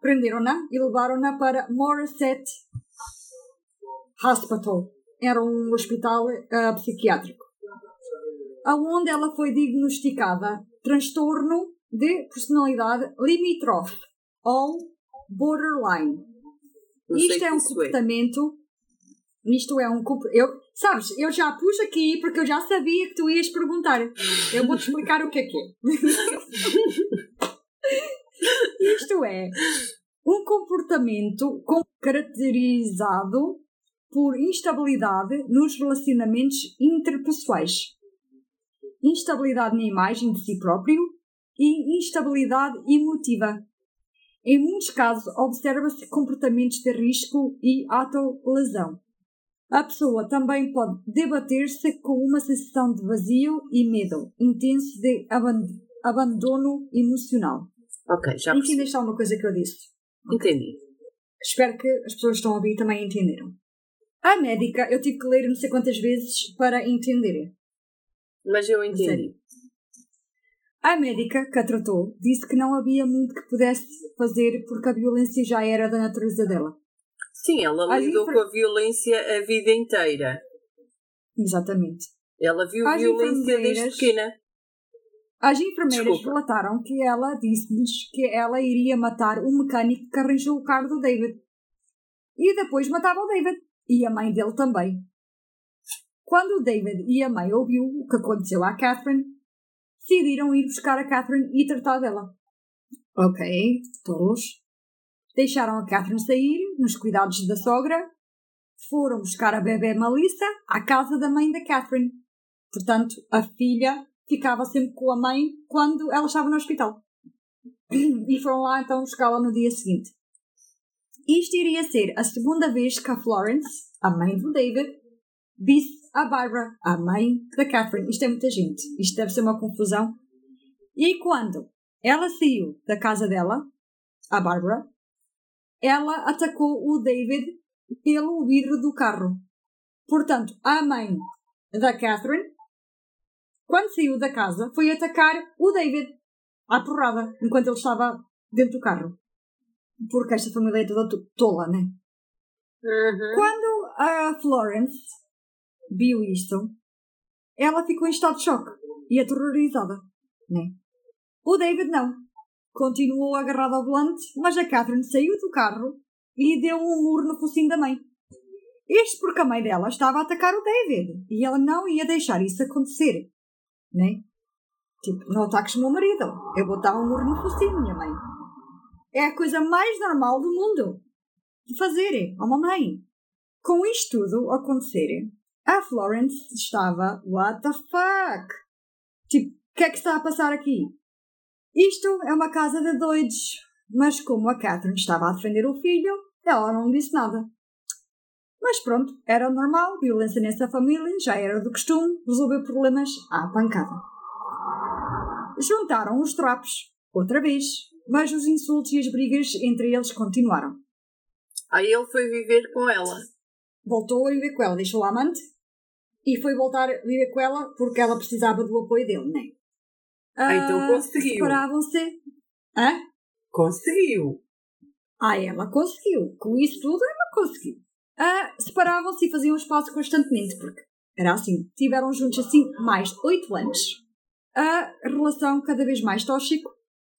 prenderam-na e levaram-na para Morisset Hospital. Era um hospital uh, psiquiátrico. Aonde ela foi diagnosticada transtorno de personalidade limítrofe ou borderline. Isto é um é. comportamento. É. Isto é um eu Sabes, eu já pus aqui porque eu já sabia que tu ias perguntar. Eu vou-te explicar o que é que é. Isto é um comportamento caracterizado por instabilidade nos relacionamentos interpessoais, instabilidade na imagem de si próprio e instabilidade emotiva. Em muitos casos, observa-se comportamentos de risco e autolesão. A pessoa também pode debater-se com uma sensação de vazio e medo intenso de abandono emocional. Ok, já percebi. Entendeste alguma coisa que eu disse? Entendi. Espero que as pessoas que estão a ouvir também entenderam. A médica, eu tive que ler não sei quantas vezes para entender. Mas eu entendi. A médica que a tratou disse que não havia muito que pudesse fazer porque a violência já era da natureza dela. Sim, ela As lidou com a violência a vida inteira. Exatamente. Ela viu As violência desde pequena. As enfermeiras Desculpa. relataram que ela disse-lhes que ela iria matar o mecânico que arranjou o carro do David. E depois matava o David. E a mãe dele também. Quando o David e a mãe ouviu o que aconteceu à Catherine, decidiram ir buscar a Catherine e tratar dela. Ok, tolos. Deixaram a Catherine sair, nos cuidados da sogra, foram buscar a bebê Melissa à casa da mãe da Catherine. Portanto, a filha ficava sempre com a mãe quando ela estava no hospital. E foram lá então buscá-la no dia seguinte. Isto iria ser a segunda vez que a Florence, a mãe do David, disse a Barbara, a mãe da Catherine. Isto é muita gente. Isto deve ser uma confusão. E quando ela saiu da casa dela, a Barbara, ela atacou o David pelo vidro do carro. Portanto, a mãe da Catherine, quando saiu da casa, foi atacar o David à porrada, enquanto ele estava dentro do carro. Porque esta família é toda tola, né? Uhum. Quando a Florence viu isto, ela ficou em estado de choque e aterrorizada. Né? O David não. Continuou agarrado ao volante, mas a Catherine saiu do carro e deu um murro no focinho da mãe. Isto porque a mãe dela estava a atacar o David e ela não ia deixar isso acontecer. Né? Tipo, não ataques o meu marido. Eu vou dar um murro no focinho, minha mãe. É a coisa mais normal do mundo de fazer a uma mãe. Com isto tudo acontecer, a Florence estava, what the fuck? Tipo, o que é que está a passar aqui? Isto é uma casa de doidos, mas como a Catherine estava a defender o filho, ela não disse nada. Mas pronto, era normal, violência nessa família, já era do costume, resolver problemas à pancada. Juntaram os trapos, outra vez, mas os insultos e as brigas entre eles continuaram. Aí ele foi viver com ela. Voltou a viver com ela, deixou a amante e foi voltar a viver com ela porque ela precisava do apoio dele, não é? Ah, então conseguiu. Separavam-se. Hã? Conseguiu. Ah, ela conseguiu. Com isso tudo, ela conseguiu. Ah, separavam-se e faziam espaço constantemente, porque era assim. Tiveram juntos assim mais de oito anos. A relação cada vez mais tóxico,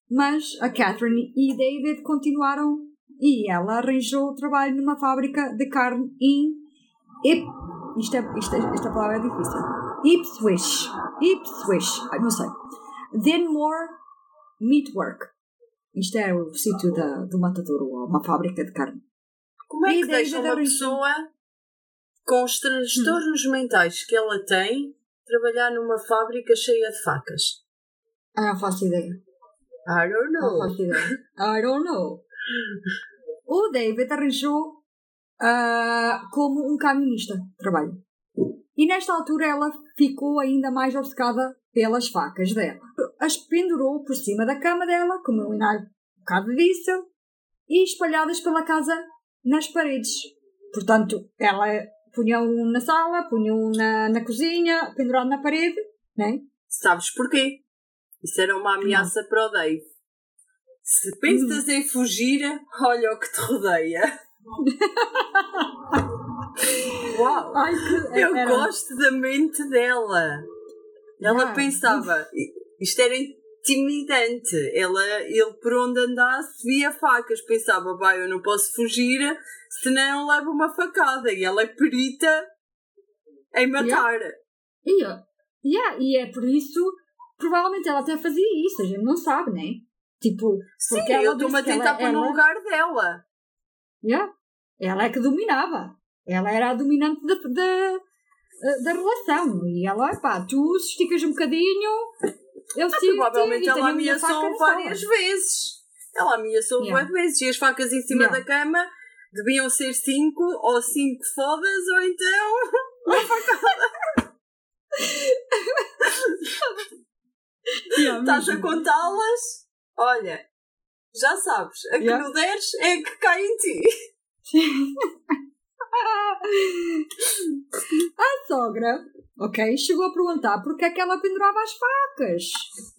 mas a Catherine e David continuaram e ela arranjou trabalho numa fábrica de carne em isto é, isto é, esta palavra é difícil. Ipswich. Ipswich. Ai, Não sei. Denmore Meatwork. Isto é o sítio da, do matadouro, ou uma fábrica de carne. Como é que deixa uma um- pessoa com os transtornos mentais que ela tem trabalhar numa fábrica cheia de facas? Ah, não faço ideia. I don't Não know. faço ideia. I don't know. O David arranjou ah, como um camionista de trabalho. E nesta altura ela ficou ainda mais obcecada pelas facas dela. As pendurou por cima da cama dela, como eu ainda há um bocado disse, e espalhadas pela casa nas paredes. Portanto, ela punha um na sala, punha um na, na cozinha, pendurado na parede, né? Sabes porquê? Isso era uma ameaça para o Dave. Se pensas em fugir, olha o que te rodeia. Uau! Ai, que Eu era- gosto da mente dela. Ela Ah, pensava, isto era intimidante. Ela, ele por onde andasse via facas. Pensava, vai, eu não posso fugir, senão levo uma facada. E ela é perita em matar. E, ó, yeah, e é por isso, provavelmente ela até fazia isso, a gente não sabe, né? Tipo, Sim, eu estou-me a tentar pôr no lugar dela. Yeah, ela é que dominava. Ela era a dominante da, da, da relação. E ela, pá, tu esticas um bocadinho, eu sigo Ah, Provavelmente e ela ameaçou várias vezes. Ela ameaçou Yeah. várias vezes. E as facas em cima Yeah. da cama deviam ser cinco, ou cinco fodas, ou então uma facada. Estás a contá-las? Olha, já sabes, a que Yeah. não deres é a que cai em ti. A sogra, ok, chegou a perguntar porque é que ela pendurava as facas.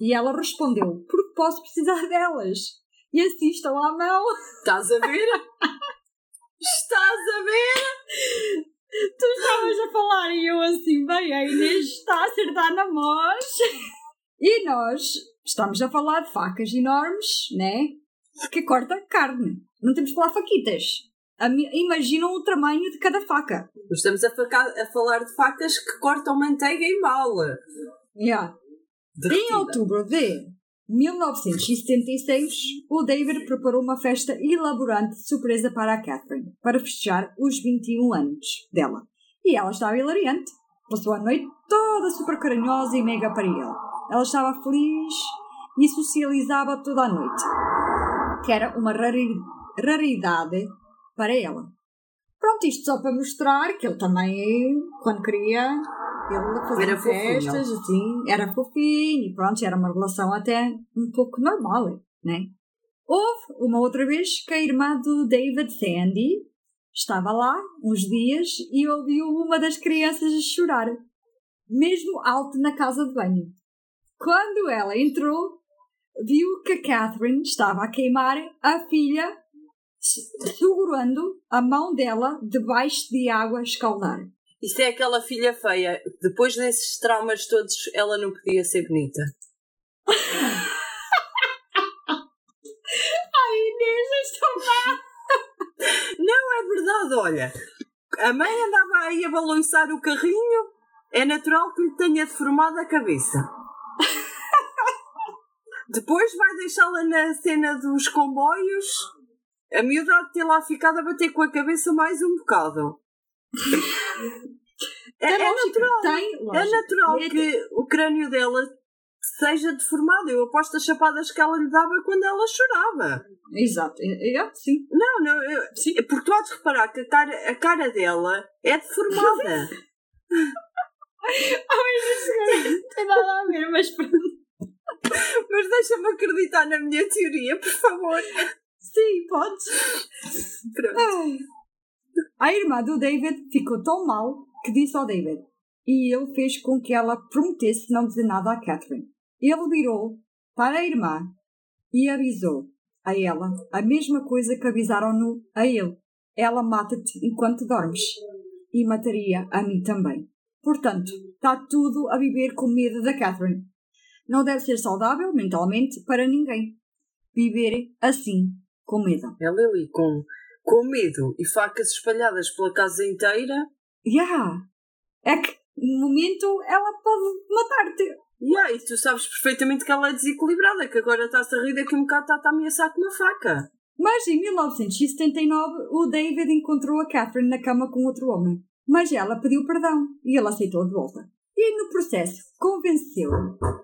E ela respondeu, porque posso precisar delas. E assim estão à mão. Estás a ver? Estás a ver? Tu estavas a falar e eu assim, bem, a Inês está a acertar na voz. E nós estamos a falar de facas enormes, né? Que corta carne. Não temos que falar faquitas. Imaginam o tamanho de cada faca. Estamos a, faca- a falar de facas que cortam manteiga em bala. Yeah. Em outubro de 1976, o David preparou uma festa elaborante de surpresa para a Catherine, para festejar os 21 anos dela. E ela estava hilariante. Passou a noite toda super carinhosa e mega para ele. Ela estava feliz e socializava toda a noite, que era uma rari- raridade para ela. Pronto, isto só para mostrar que ele também, quando queria, ele fazia Era fofinho. festas, assim, era fofinho, e pronto, era uma relação até um pouco normal, né? Houve uma outra vez que a irmã do David Sandy estava lá uns dias e ouviu uma das crianças chorar, mesmo alto na casa de banho. Quando ela entrou, viu que a Catherine estava a queimar a filha segurando a mão dela debaixo de água escaldar. Isto é aquela filha feia. Depois desses traumas todos, ela não podia ser bonita. Ai, Inês, estou má. Não é verdade, olha. A mãe andava aí a balançar o carrinho. É natural que lhe tenha deformado a cabeça. Depois vai deixá-la na cena dos comboios. A miúda de ter lá ficado a bater com a cabeça mais um bocado. É, é lógica, natural. É natural É- que o crânio dela seja deformado. Eu aposto as chapadas que ela lhe dava quando ela chorava. Exato, é, é, sim. Não, não, eu, Sim. porque tu há de reparar que a cara, a cara dela é deformada. Não tem nada a ver, mas pronto. Mas deixa-me acreditar na minha teoria, por favor. Sim, podes. Pronto. Ai. A irmã do David ficou tão mal que disse ao David. E ele fez com que ela prometesse não dizer nada a Catherine. Ele virou para a irmã e avisou a ela a mesma coisa que avisaram-no a ele. Ela mata-te enquanto dormes. E mataria a mim também. Portanto, está tudo a viver com medo da Catherine. Não deve ser saudável mentalmente para ninguém. Viver assim, com medo. Ela ali com, com medo e facas espalhadas pela casa inteira. Yeah. É que no momento ela pode matar-te. E aí, tu sabes perfeitamente que ela é desequilibrada, que agora está-se a rir daqui um bocado está-te a ameaçar com uma faca. Mas em 1979 o David encontrou a Catherine na cama com outro homem. Mas ela pediu perdão e ele aceitou de volta. E no processo convenceu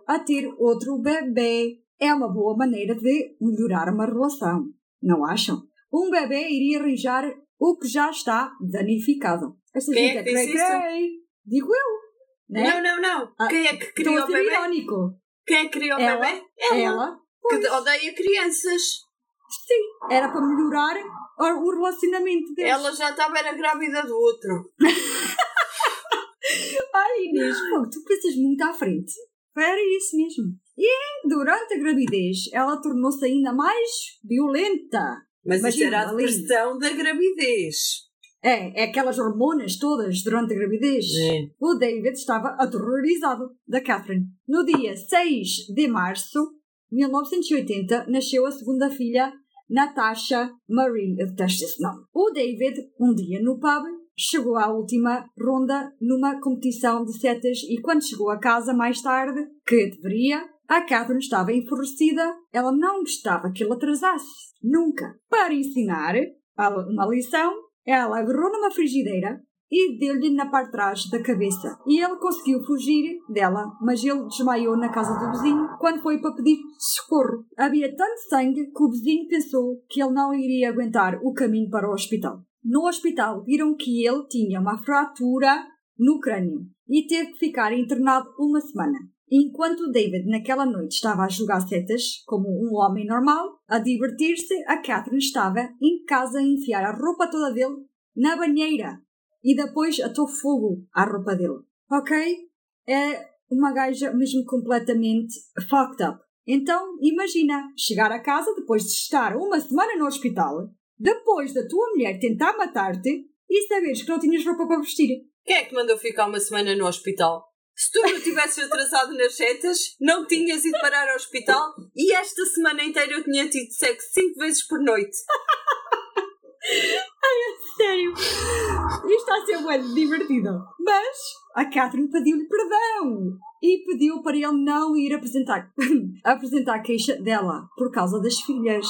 a ter outro bebê. É uma boa maneira de melhorar uma relação, não acham? Um bebê iria arranjar o que já está danificado. Esta Quem é gente que cray-cray. Digo eu. Né? Não, não, não. Ah, Quem é que criou o bebê? irónico. Quem é que criou o Ela? bebê? Ela, Que pois, odeia crianças. sim, era para melhorar o o relacionamento deles. Ela já estava era grávida do outro. Ai, Inês, pô, tu pensas muito à frente. Era isso mesmo. E durante a gravidez, ela tornou-se ainda mais violenta. Mas isso Imagina, era a depressão da gravidez. É, é aquelas hormonas todas durante a gravidez. É. O David estava aterrorizado da Catherine. No dia 6 de março de 1980, nasceu a segunda filha, Natasha Marie. Eu detesto esse nome. O David, um dia no pub, chegou à última ronda numa competição de setas e quando chegou a casa mais tarde, que deveria, a Catherine estava enfurecida. Ela não gostava que ele atrasasse. Nunca. Para ensinar uma lição, ela agarrou numa frigideira e deu-lhe na parte de trás da cabeça. E ele conseguiu fugir dela, mas ele desmaiou na casa do vizinho quando foi para pedir socorro. Havia tanto sangue que o vizinho pensou que ele não iria aguentar o caminho para o hospital. No hospital viram que ele tinha uma fratura no crânio e teve que ficar internado uma semana. Enquanto David naquela noite estava a jogar setas como um homem normal, a divertir-se, a Catherine estava em casa a enfiar a roupa toda dele na banheira e depois atou fogo à roupa dele. Ok? É uma gaja mesmo completamente fucked up. Então, imagina chegar a casa depois de estar uma semana no hospital, depois da tua mulher tentar matar-te e saberes que não tinhas roupa para vestir. Quem é que mandou ficar uma semana no hospital? Se tu não tivesses atrasado nas setas, não tinhas ido parar ao hospital e esta semana inteira eu tinha tido sexo cinco vezes por noite. Sério. Isto está a ser muito divertido. Mas a Catherine pediu-lhe perdão e pediu para ele não ir apresentar, apresentar a queixa dela por causa das filhas.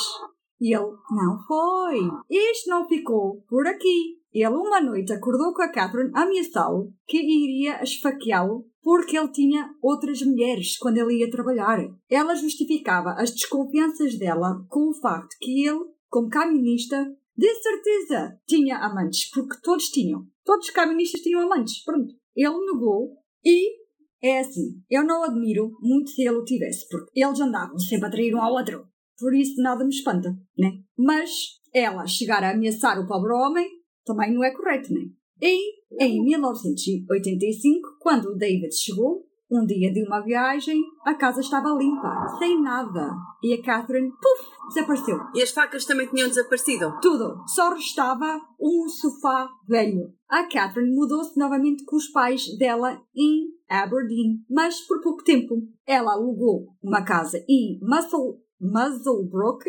E ele não foi. Isto não ficou por aqui. Ele uma noite acordou com a Catherine ameaçá-lo que iria esfaqueá-lo porque ele tinha outras mulheres quando ele ia trabalhar. Ela justificava as desconfianças dela com o facto que ele, como camionista, de certeza tinha amantes, porque todos tinham. Todos os camionistas tinham amantes. Pronto. Ele negou e é assim. Eu não admiro muito se ele o tivesse, porque eles andavam sempre a trair um ao outro. Por isso nada me espanta, né? Mas ela chegar a ameaçar o pobre homem também não é correto, né? E em 1985, quando o David chegou, Um dia de uma viagem, a casa estava limpa, sem nada. E a Catherine, puf, desapareceu. E as facas também tinham desaparecido. Tudo. Só restava um sofá velho. A Catherine mudou-se novamente com os pais dela em Aberdeen, mas por pouco tempo. Ela alugou uma casa em Muscle, Musselbrook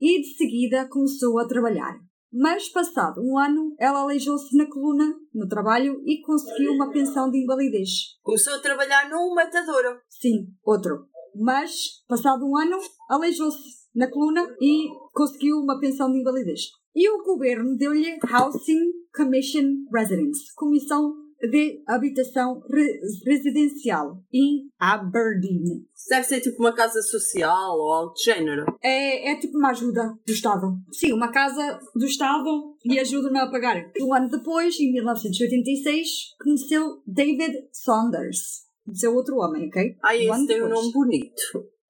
e de seguida começou a trabalhar. Mas, passado um ano, ela aleijou-se na coluna, no trabalho, e conseguiu uma pensão de invalidez. Começou a trabalhar num matadouro. Sim, outro. Mas, passado um ano, aleijou-se na coluna e conseguiu uma pensão de invalidez. E o governo deu-lhe Housing Commission Residence, Comissão de Habitação re Residencial, em Aberdeen. Deve ser tipo uma casa social ou algo de género. É, é tipo uma ajuda do Estado. Sim, uma casa do Estado e ajuda-me a pagar. Um ano depois, em 1986, conheceu David Saunders. Seu outro homem, ok? Ah, Um esse ano tem um nome bonito.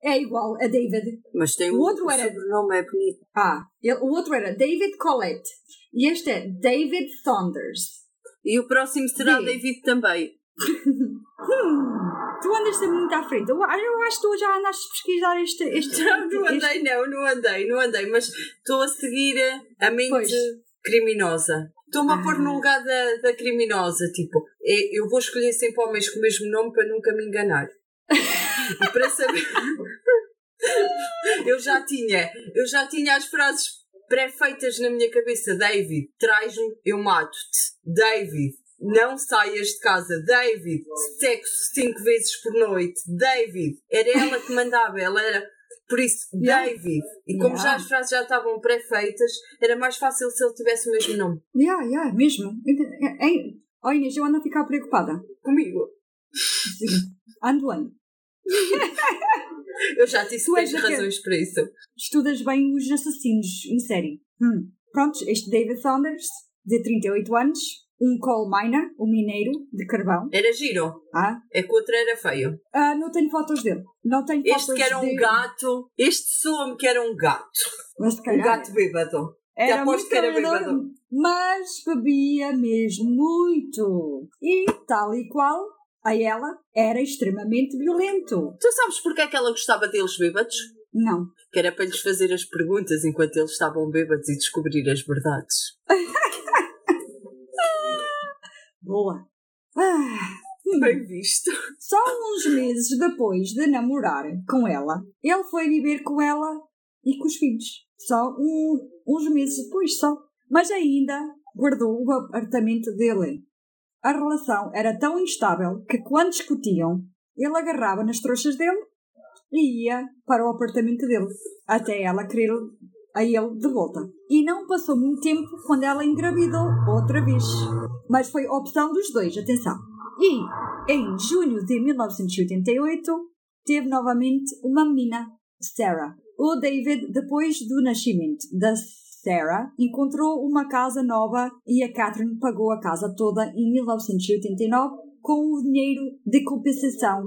É igual a David. Mas tem O um outro era- sobrenome é bonito. Ah, ele- o outro era David Collette. E este é David Saunders. E o próximo será Diga. David também. Hum, tu andas sempre muito à frente. Eu, eu acho que tu já andaste a pesquisar este. este Não, não este- andei, não, não andei, não andei, mas estou a seguir a mente Pois. criminosa. Estou-me a pôr Ah. no lugar da, da criminosa, tipo, é- eu vou escolher sempre homens com o mesmo nome para nunca me enganar. e para saber. eu já tinha, eu já tinha as frases pré-feitas na minha cabeça. David, traz-me, eu mato-te. David, não saias de casa. David, sexo cinco vezes por noite. David, era ela que mandava, ela era. Por isso, Yeah. David. E como Yeah. já as frases já estavam pré-feitas, era mais fácil se ele tivesse o mesmo nome. Yeah, yeah, mesmo. Ei, Oh Inês, eu ando a ficar preocupada. Comigo. Ando, ando. Eu já disse Tu que tens razões para isso. Estudas bem os assassinos em série. Hum. Pronto, este David Saunders, de 38 anos, um coal miner, um mineiro de carvão. Era giro. Ah, É que o outro era feio. ah, não tenho fotos dele. Não tenho Este fotos que era um de... gato. Este soa-me que era um gato. Mas Um gato bêbado. era aposto muito que era bêbado. mas bebia mesmo muito. E, tal e qual, a ela era extremamente violento. Tu sabes porque é que ela gostava deles bêbados? Não. Que era para lhes fazer as perguntas enquanto eles estavam bêbados e descobrir as verdades. Boa. Ah. Bem visto. Só uns meses depois de namorar com ela, ele foi viver com ela e com os filhos. Só um- uns meses depois, só. Mas ainda guardou o apartamento dele. A relação era tão instável que quando discutiam, ele agarrava nas trouxas dele e ia para o apartamento dele, até ela querer a ele de volta. E não passou muito tempo quando ela engravidou outra vez. Mas foi opção dos dois, atenção. E, em junho de 1988, teve novamente uma menina, Sarah. O David, depois do nascimento da Sarah, encontrou uma casa nova e a Catherine pagou a casa toda em 1989 com o dinheiro de compensação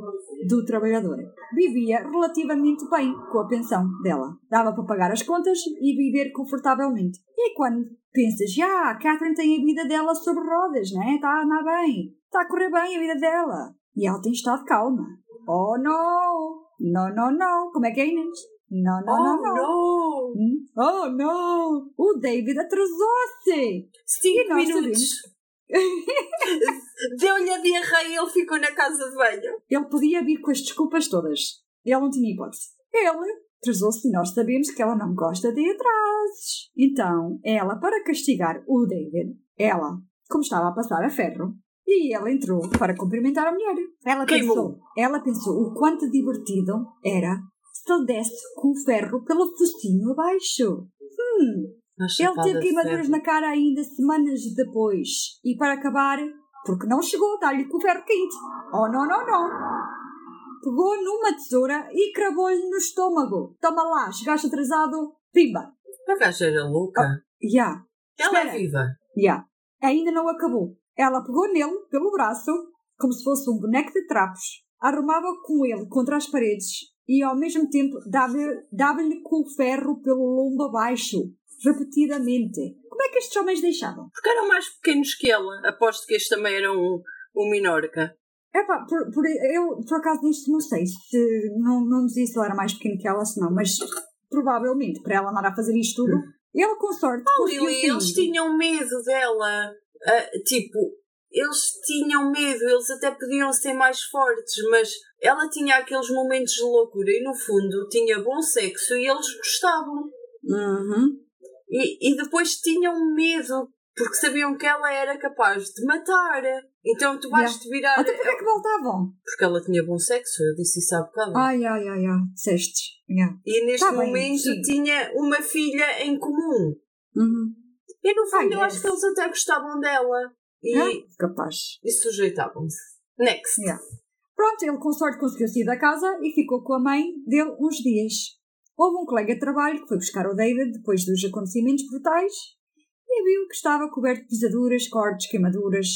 do trabalhador. Vivia relativamente bem com a pensão dela. Dava para pagar as contas e viver confortavelmente. E quando pensas, já, a Catherine tem a vida dela sobre rodas, né? Está a andar bem. Está a correr bem a vida dela. E ela tem estado calma. Oh, não! Não, não, não. Como é que é, Inês? Não, não, não, não. não! Hum? Oh, não! O David atrasou-se! Cinco nós minutos. Deu-lhe a diarreia e ele ficou na casa de banho. Ele podia vir com as desculpas todas. Ele não tinha hipótese. Ele atrasou-se e nós sabemos que ela não gosta de atrasos. Então, ela, para castigar o David, ela, como estava a passar a ferro, e ela entrou para cumprimentar a mulher. Ela Queimou. pensou, ela pensou o quanto divertido era ele desse com o ferro pelo focinho abaixo. Hum, ele teve queimaduras na cara ainda semanas depois. E para acabar, porque não chegou a dar-lhe com o ferro quente. Oh, não, não, não. Pegou numa tesoura e cravou-lhe no estômago. Toma lá, chegaste atrasado. Pimba. A gaja era louca. Já, Ela é espera. viva. já. Ainda não acabou. Ela pegou nele, pelo braço, como se fosse um boneco de trapos. Arrumava com ele contra as paredes e ao mesmo tempo dava-lhe com o ferro pelo lombo abaixo. Repetidamente. Como é que estes homens deixavam? Porque eram mais pequenos que ela. Aposto que este também era um, um minorca. Epá, por, por, eu por acaso disto não sei se não, não dizia se ela era mais pequena que ela, se não, mas provavelmente para ela andar a fazer isto tudo, ele com sorte. Oh, Lili, eles tinham medo dela. Ah, tipo, eles tinham medo, eles até podiam ser mais fortes, mas ela tinha aqueles momentos de loucura e no fundo tinha bom sexo e eles gostavam. Uhum. E, e depois tinham medo, porque sabiam que ela era capaz de matar. Então tu vais-te virar. Até porque é que voltavam? Porque ela tinha bom sexo, eu disse isso há bocado. Ai, ai, ai, ai, disseste. Yeah. E neste Tá bem, momento sim. tinha uma filha em comum. Uhum. E no fundo Ah, eu acho yes. que eles até gostavam dela. E, Ah, capaz. e sujeitavam-se. Next. Yeah. Pronto, ele com sorte conseguiu sair da casa e ficou com a mãe dele uns dias. Houve um colega de trabalho que foi buscar o David depois dos acontecimentos brutais e viu que estava coberto de pisaduras, cortes, queimaduras.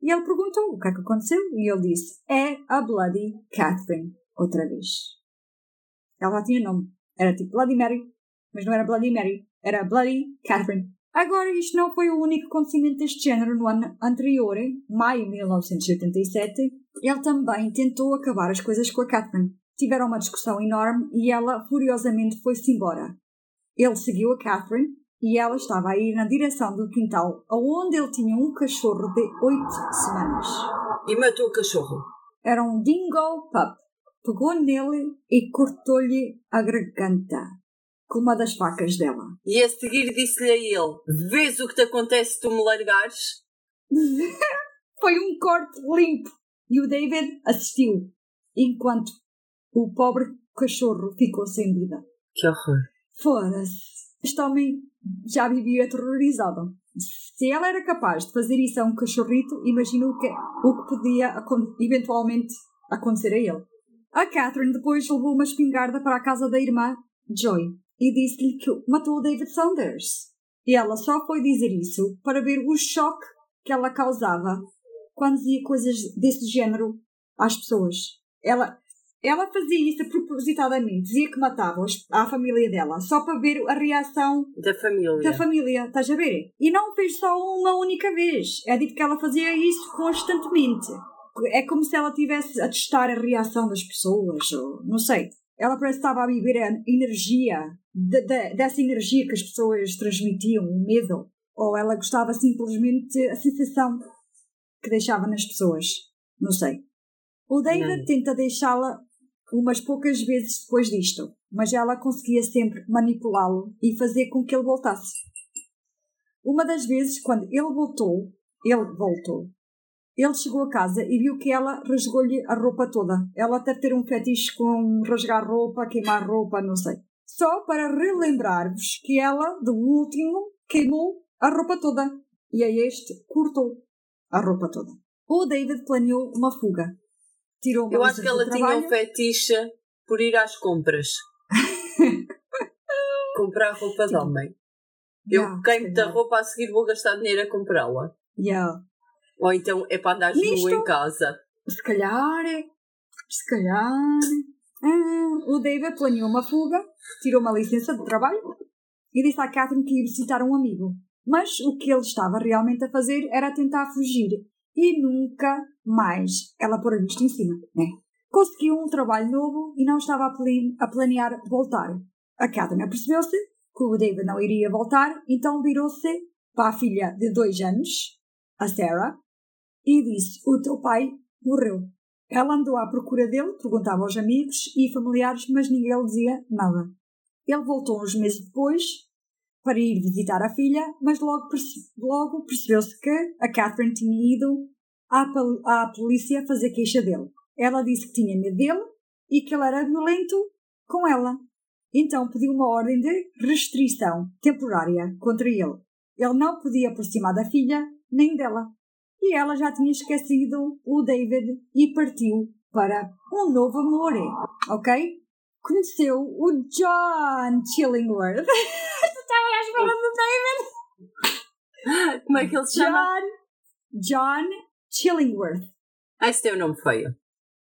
E ele perguntou o que é que aconteceu e ele disse: É a Bloody Catherine, outra vez. Ela tinha nome. Era tipo Bloody Mary, mas não era Bloody Mary, era Bloody Catherine. Agora, isto não foi o único acontecimento deste género no ano anterior, em maio de 1987. Ele também tentou acabar as coisas com a Catherine. Tiveram uma discussão enorme e ela furiosamente foi-se embora. Ele seguiu a Catherine e ela estava a ir na direção do quintal onde ele tinha um cachorro de oito semanas. E matou o cachorro. Era um dingo pup. Pegou nele e cortou-lhe a garganta com uma das facas dela. E a seguir disse-lhe a ele: Vês o que te acontece se tu me largares? Foi um corte limpo e o David assistiu, enquanto o pobre cachorro ficou sem vida. Que horror. Foda-se. Este homem já vivia aterrorizado. Se ela era capaz de fazer isso a um cachorrito, imagina o que, o que podia eventualmente acontecer a ele. A Catherine depois levou uma espingarda para a casa da irmã, Joy, e disse-lhe que matou o David Saunders. E ela só foi dizer isso para ver o choque que ela causava quando dizia coisas desse género às pessoas. Ela, ela fazia isso propositadamente, dizia que matava a família dela, só para ver a reação Da família. da família, estás a ver? E não fez só uma única vez. É dito que ela fazia isso constantemente. É como se ela estivesse a testar a reação das pessoas, ou não sei. Ela parece que estava a viver a energia, de- de- dessa energia que as pessoas transmitiam, o medo. Ou ela gostava simplesmente a sensação que deixava nas pessoas. Não sei. O David Não. tenta deixá-la umas poucas vezes depois disto, mas ela conseguia sempre manipulá-lo e fazer com que ele voltasse. Uma das vezes, quando ele voltou, ele voltou. Ele chegou a casa e viu que ela rasgou-lhe a roupa toda. Ela deve ter um fetiche com rasgar roupa, queimar roupa, não sei. Só para relembrar-vos que ela, do último, queimou a roupa toda. E a este cortou a roupa toda. O David planeou uma fuga. Tirou uma Eu acho que ela tinha um fetiche por ir às compras. Comprar roupa de homem. Eu Yeah, queimo se da calhar. roupa a seguir vou gastar dinheiro a comprá-la. Yeah. Ou então é para andar Nisto- nu em casa. Se calhar, é. se calhar. Ah, o David planeou uma fuga, tirou uma licença de trabalho e disse à Catherine que ia visitar um amigo. Mas o que ele estava realmente a fazer era tentar fugir e nunca mais ela pôr a vista em cima, né? Conseguiu um trabalho novo e não estava a, pla- a planear voltar. A Catherine apercebeu-se que o David não iria voltar, então virou-se para a filha de dois anos, a Sarah, e disse: O teu pai morreu. Ela andou à procura dele, perguntava aos amigos e familiares, mas ninguém lhe dizia nada. Ele voltou uns meses depois para ir visitar a filha, mas logo, logo percebeu-se que a Catherine tinha ido à, à polícia fazer queixa dele. Ela disse que tinha medo dele e que ele era violento com ela. Então pediu uma ordem de restrição temporária contra ele. Ele não podia aproximar da filha nem dela e ela já tinha esquecido o David e partiu para um novo amor, ok? Conheceu o John Chillingworth. Tu estava à espera do David? Como é que ele se chama? John, John Chillingworth. Ah, esse tem um nome feio.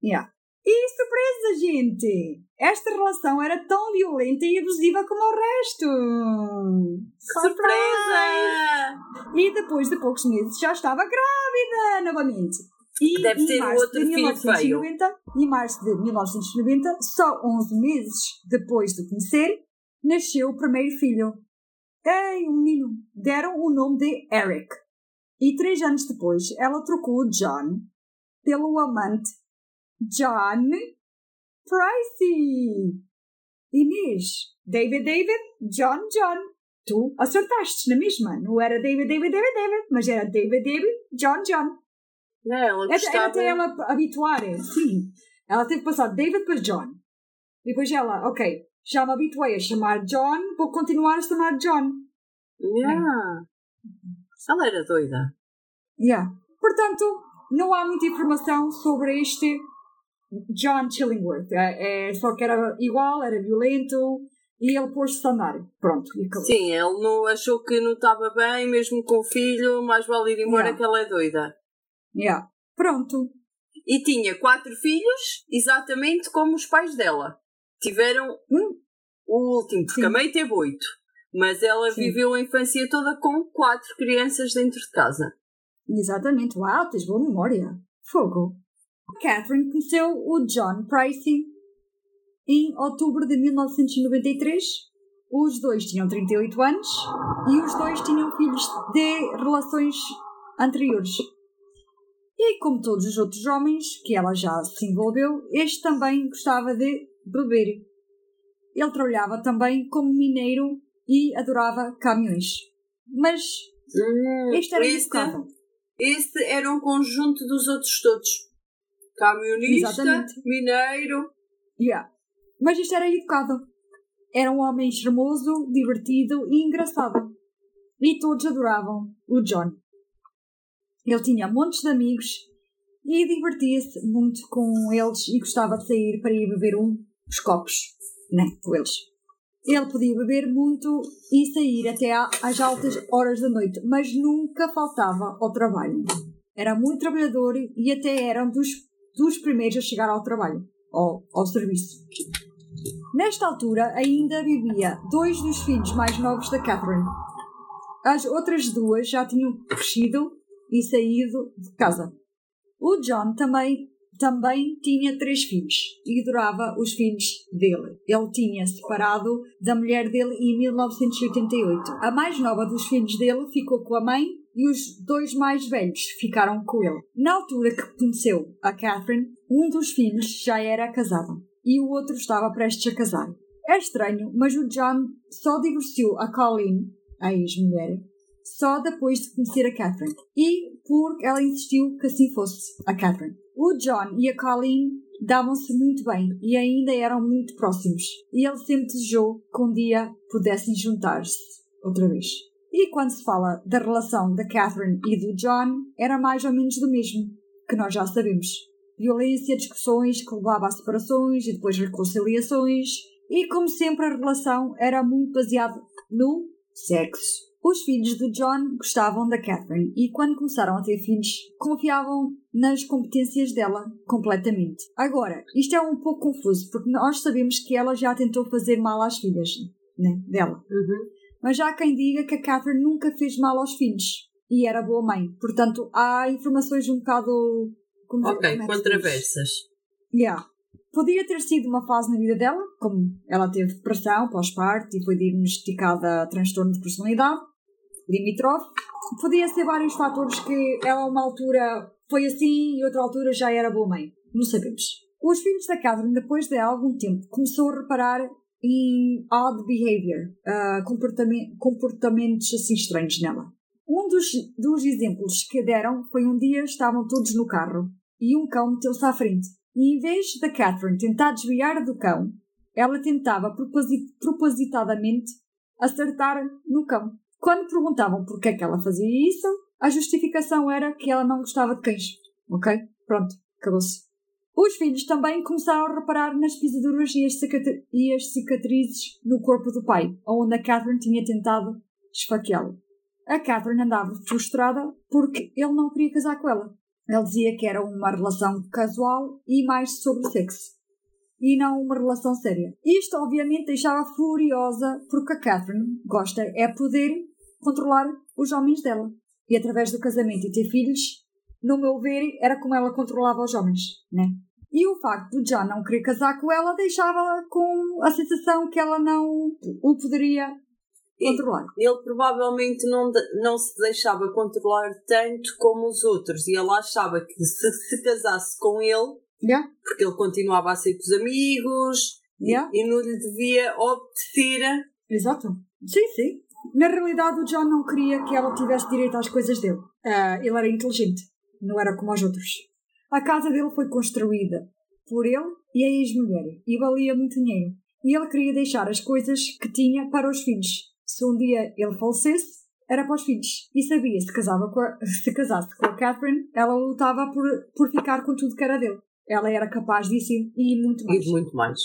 Yeah. E surpresa, gente! Esta relação era tão violenta e abusiva como o resto. Surpresa! E depois de poucos meses já estava grávida novamente. E Deve em ter março outro de filho 1990, em março de 1990, só 11 meses depois de conhecer, nasceu o primeiro filho. Ei, um menino. Deram o nome de Eric. E três anos depois, ela trocou o John pelo amante John Pricey. Inês, David David, John John. Tu acertaste na mesma. Não era David David David David, mas era David David, John John. Não, ela Era, era gostava... até ela habituar, é, sim. Ela teve que passar David para John. E depois ela, ok, já me habituei a chamar John, vou continuar a chamar John. Yeah. Ela era doida. Yeah. Portanto, não há muita informação sobre este John Chillingworth. É, é só que era igual, era violento e ele pôs-se a andar. Pronto, e acabou. Sim, ele não achou que não estava bem, mesmo com o filho, mais vale ir embora Yeah. que ela é doida. Yeah. Pronto. E tinha quatro filhos, exatamente como os pais dela. Tiveram Hum, o último, porque Sim. a mãe teve oito. Mas ela Sim. viveu a infância toda com quatro crianças dentro de casa. exatamente. Uau, tens boa memória. Fogo. Catherine conheceu o John Pricey em outubro de 1993. Os dois tinham 38 anos e os dois tinham filhos de relações anteriores. E como todos os outros homens que ela já se envolveu, este também gostava de beber. Ele trabalhava também como mineiro e adorava caminhões. Mas este era este, este era um conjunto dos outros todos. Camionista, Exatamente. mineiro. Yeah. Mas este era educado. Era um homem charmoso, divertido e engraçado. E todos adoravam o John. Ele tinha montes de amigos e divertia-se muito com eles e gostava de sair para ir beber um, os copos, né, com eles. Ele podia beber muito e sair até às altas horas da noite, mas nunca faltava ao trabalho. Era muito trabalhador e até era um dos, dos primeiros a chegar ao trabalho, ao, ao serviço. Nesta altura ainda vivia dois dos filhos mais novos da Catherine. As outras duas já tinham crescido e saído de casa. O John também, também tinha três filhos e adorava os filhos dele. Ele tinha separado da mulher dele em 1988. A mais nova dos filhos dele ficou com a mãe e os dois mais velhos ficaram com ele. Na altura que conheceu a Catherine, um dos filhos já era casado e o outro estava prestes a casar. É estranho, mas o John só divorciou a Colleen, a ex-mulher, só depois de conhecer a Catherine. E porque ela insistiu que assim fosse, a Catherine. O John e a Colleen davam-se muito bem e ainda eram muito próximos. E ele sempre desejou que um dia pudessem juntar-se outra vez. E quando se fala da relação da Catherine e do John, era mais ou menos do mesmo, que nós já sabemos. Violência, discussões que levava a separações e depois reconciliações. E como sempre a relação era muito baseada no sexo. Os filhos de John gostavam da Catherine e, quando começaram a ter filhos, confiavam nas competências dela completamente. Agora, isto é um pouco confuso porque nós sabemos que ela já tentou fazer mal às filhas né, dela. Mas há quem diga que a Catherine nunca fez mal aos filhos e era boa mãe. Portanto, há informações um bocado. Como, Ok, como é contraversas. Yeah. Podia ter sido uma fase na vida dela, como ela teve depressão pós-parto e foi diagnosticada transtorno de personalidade, limitrofe. Podia ser vários fatores que ela, a uma altura, foi assim e outra altura já era boa mãe. Não sabemos. Os filhos da Catherine, depois de algum tempo, começou a reparar em odd behavior, comportamen- comportamentos assim estranhos nela. Um dos, dos exemplos que deram foi um dia estavam todos no carro e um cão meteu-se à frente. E em vez da Catherine tentar desviar do cão, ela tentava proposi- propositadamente acertar no cão. Quando perguntavam por que é que ela fazia isso, a justificação era que ela não gostava de cães. Ok? Pronto, acabou-se. Os filhos também começaram a reparar nas pisaduras e as, e as cicatrizes no corpo do pai, onde a Catherine tinha tentado esfaqueá-lo. A Catherine andava frustrada porque ele não queria casar com ela. Ele dizia que era uma relação casual e mais sobre sexo. E não uma relação séria. Isto, obviamente, deixava furiosa porque a Catherine gosta é poder controlar os homens dela. E através do casamento e ter filhos, no meu ver, era como ela controlava os homens, né? E o facto do John não querer casar com ela deixava-a com a sensação que ela não o poderia controlar. Ele provavelmente não, não se deixava controlar tanto como os outros e ele achava que se se casasse com ele, yeah. porque ele continuava a ser com os amigos yeah. e não lhe devia obedecer. Exato. Sim, sim. Na realidade, o John não queria que ela tivesse direito às coisas dele. Uh, ele era inteligente, não era como os outros. A casa dele foi construída por ele e a ex-mulher e valia muito dinheiro. E ele queria deixar as coisas que tinha para os filhos. Se um dia ele falecesse, era para os filhos. E sabia se casava a, se casasse com a Catherine, ela lutava por, por ficar com tudo que era dele. Ela era capaz disso e muito mais. E muito mais.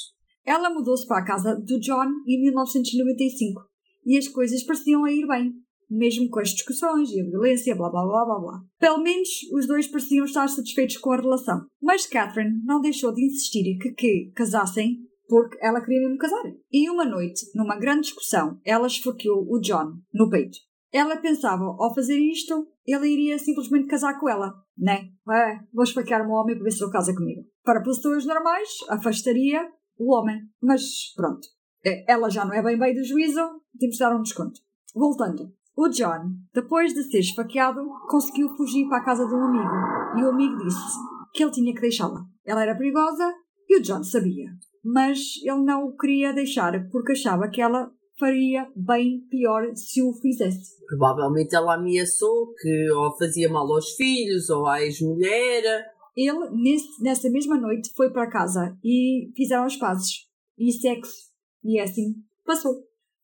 Ela mudou-se para a casa do John em 1995 e as coisas pareciam a ir bem, mesmo com as discussões e a violência, blá blá blá blá blá. Pelo menos os dois pareciam estar satisfeitos com a relação. Mas Catherine não deixou de insistir que, que casassem porque ela queria mesmo casar. E uma noite, numa grande discussão, ela esfaqueou o John no peito. Ela pensava, ao fazer isto, ele iria simplesmente casar com ela, né? É, vou esfaquear um homem para ver se ele casa comigo. Para pessoas normais, afastaria o homem. Mas pronto, é, ela já não é bem bem do juízo, temos de dar um desconto. Voltando. O John, depois de ser esfaqueado, conseguiu fugir para a casa de um amigo. E o amigo disse que ele tinha que deixá-la. Ela era perigosa e o John sabia mas ele não o queria deixar porque achava que ela faria bem pior se o fizesse. Provavelmente ela ameaçou que ou fazia mal aos filhos ou à ex-mulher. Ele, nesse, nessa mesma noite, foi para casa e fizeram as pazes. E sexo. E assim passou.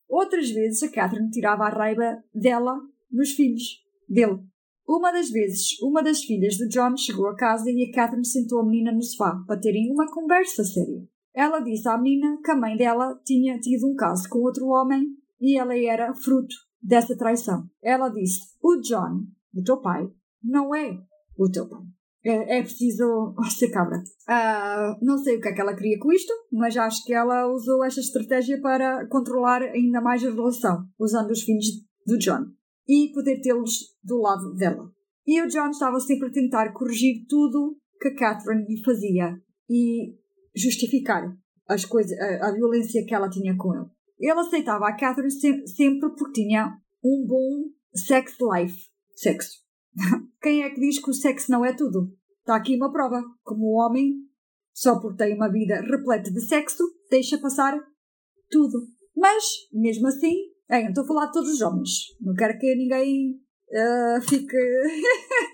Outras vezes a Catherine tirava a raiva dela nos filhos dele. Uma das vezes, uma das filhas de John chegou a casa e a Catherine sentou a menina no sofá para terem uma conversa séria. Ela disse à menina que a mãe dela tinha tido um caso com outro homem e ela era fruto dessa traição. Ela disse: O John, o teu pai, não é o teu pai. É, é preciso ser cabra. Uh, não sei o que é que ela queria com isto, mas acho que ela usou esta estratégia para controlar ainda mais a relação, usando os filhos do John e poder tê-los do lado dela. E o John estava sempre a tentar corrigir tudo que a Catherine lhe fazia e justificar as coisas, a, a, violência que ela tinha com ele. Ele aceitava a Catherine se, sempre porque tinha um bom sex life. Sexo. Quem é que diz que o sexo não é tudo? Está aqui uma prova. Como o homem, só porque tem uma vida repleta de sexo, deixa passar tudo. Mas, mesmo assim, é, estou a falar de todos os homens. Não quero que ninguém uh, fique.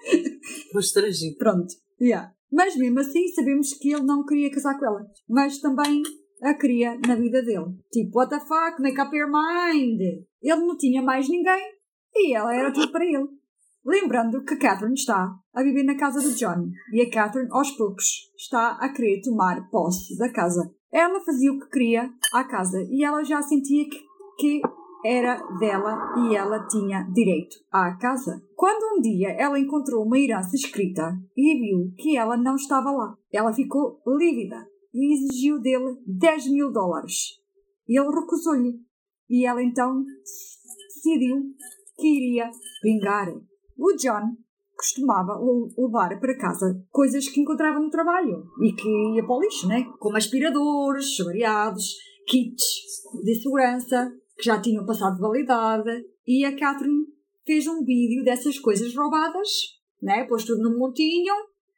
Constrangido. Pronto. Yeah. Mas mesmo assim sabemos que ele não queria casar com ela. Mas também a queria na vida dele. Tipo, what the fuck, make up your mind. Ele não tinha mais ninguém e ela era tudo para ele. Lembrando que Catherine está a viver na casa do John e a Catherine, aos poucos, está a querer tomar posse da casa. Ela fazia o que queria à casa e ela já sentia que, que era dela e ela tinha direito à casa. Quando um dia ela encontrou uma herança escrita e viu que ela não estava lá, ela ficou lívida e exigiu dele 10 mil dólares. Ele recusou-lhe e ela então decidiu que iria vingar. O John costumava levar para casa coisas que encontrava no trabalho e que ia para o lixo, né? como aspiradores, variados, kits de segurança, que já tinham passado de validade, e a Catherine fez um vídeo dessas coisas roubadas, né? pôs tudo num montinho,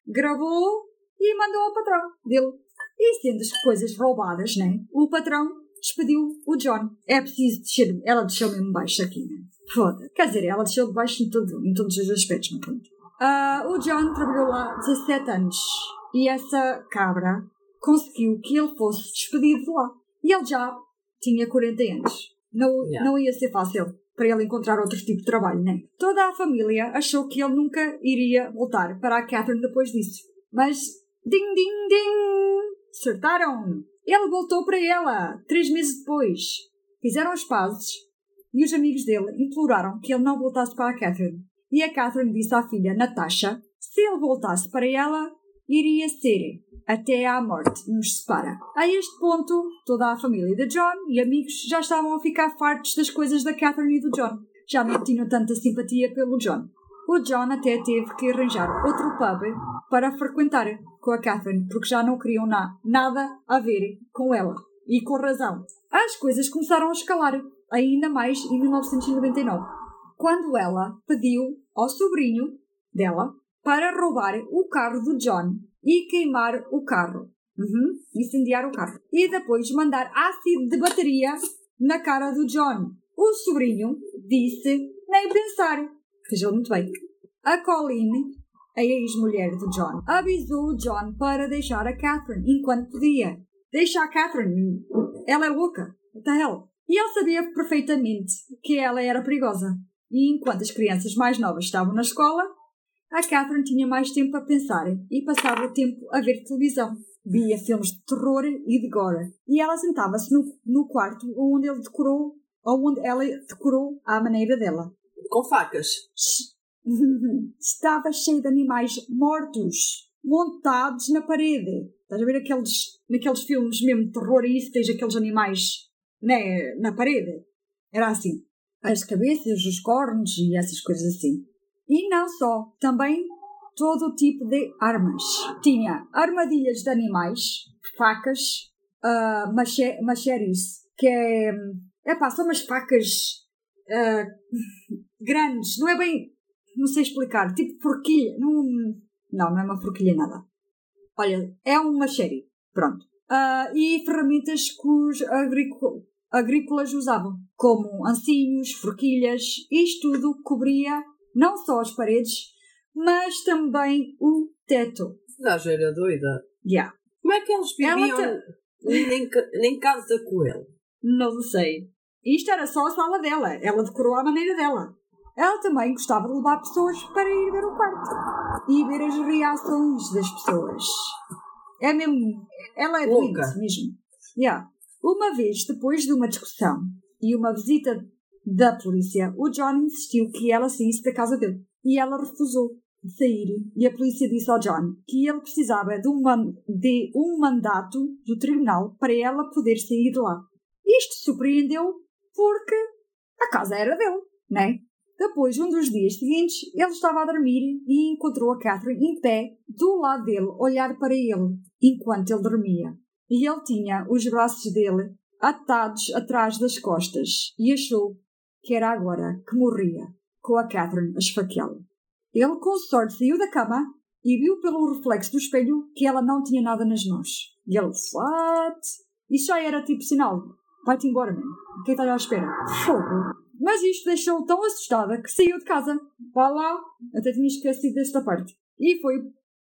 gravou e mandou ao patrão dele. E sendo as coisas roubadas, né? o patrão despediu o John. É preciso descer, ela desceu mesmo baixo aqui, né? Foda. Quer dizer, ela desceu de baixo em, tudo, em todos os aspectos, mas pronto. Uh, o John trabalhou lá 17 anos e essa cabra conseguiu que ele fosse despedido de lá. E ele já tinha 40 anos. Não, yeah. não ia ser fácil para ele encontrar outro tipo de trabalho, né? Toda a família achou que ele nunca iria voltar para a Catherine depois disso. Mas, ding, ding, ding! Acertaram! Ele voltou para ela, três meses depois. Fizeram as pazes e os amigos dele imploraram que ele não voltasse para a Catherine. E a Catherine disse à filha, Natasha, se ele voltasse para ela, iria ser até à morte nos separa. A este ponto, toda a família de John e amigos já estavam a ficar fartos das coisas da Catherine e do John. Já não tinham tanta simpatia pelo John. O John até teve que arranjar outro pub para frequentar com a Catherine, porque já não queriam na, nada a ver com ela. E com razão. As coisas começaram a escalar, ainda mais em 1999, quando ela pediu ao sobrinho dela para roubar o carro do John e queimar o carro. Uhum, incendiar o carro. E depois mandar ácido de bateria na cara do John. O sobrinho disse nem pensar. Vejam muito bem. A Colleen, a ex-mulher do John, avisou o John para deixar a Catherine enquanto podia. Deixa a Catherine. Ela é louca. What the hell? E ele sabia perfeitamente que ela era perigosa. E enquanto as crianças mais novas estavam na escola, a Catherine tinha mais tempo a pensar e passava o tempo a ver televisão. Via filmes de terror e de gore. E ela sentava-se no, no quarto onde ele decorou, ou onde ela decorou à maneira dela. Com facas. Estava cheio de animais mortos, montados na parede. Estás a ver aqueles, naqueles filmes mesmo de terror e isso, tens aqueles animais né, na parede? Era assim. As cabeças, os cornos e essas coisas assim. E não só, também todo tipo de armas. Tinha armadilhas de animais, facas, uh, mache machetes, que é. É pá, são umas facas uh, grandes, não é bem. Não sei explicar, tipo forquilha. Não, não, é uma forquilha nada. Olha, é um machete, pronto. Uh, e ferramentas que os agrícolas usavam, como ancinhos, forquilhas, isto tudo cobria não só as paredes, mas também o teto. Já era doida. Yeah. Como é que eles viviam nem, nem casa com ele? Não sei. Isto era só a sala dela. Ela decorou à maneira dela. Ela também gostava de levar pessoas para ir ver o quarto e ver as reações das pessoas. É mesmo. Ela é doente mesmo. Yeah. Uma vez, depois de uma discussão e uma visita da polícia, o John insistiu que ela saísse da casa dele. E ela refusou sair. E a polícia disse ao John que ele precisava de um, de um mandato do tribunal para ela poder sair de lá. Isto surpreendeu porque a casa era dele, né? Depois, um dos dias seguintes, ele estava a dormir e encontrou a Catherine em pé, do lado dele, olhar para ele, enquanto ele dormia. E ele tinha os braços dele atados atrás das costas e achou que era agora que morria, com a Catherine a esfaqueá-lo. Ele, com sorte, saiu da cama e viu pelo reflexo do espelho que ela não tinha nada nas mãos. E ele, what? Isso já era tipo sinal. Vai-te embora, man. Quem está à espera? Fogo. Mas isto deixou-o tão assustada que saiu de casa. Vá lá. Até tinha esquecido desta parte. E foi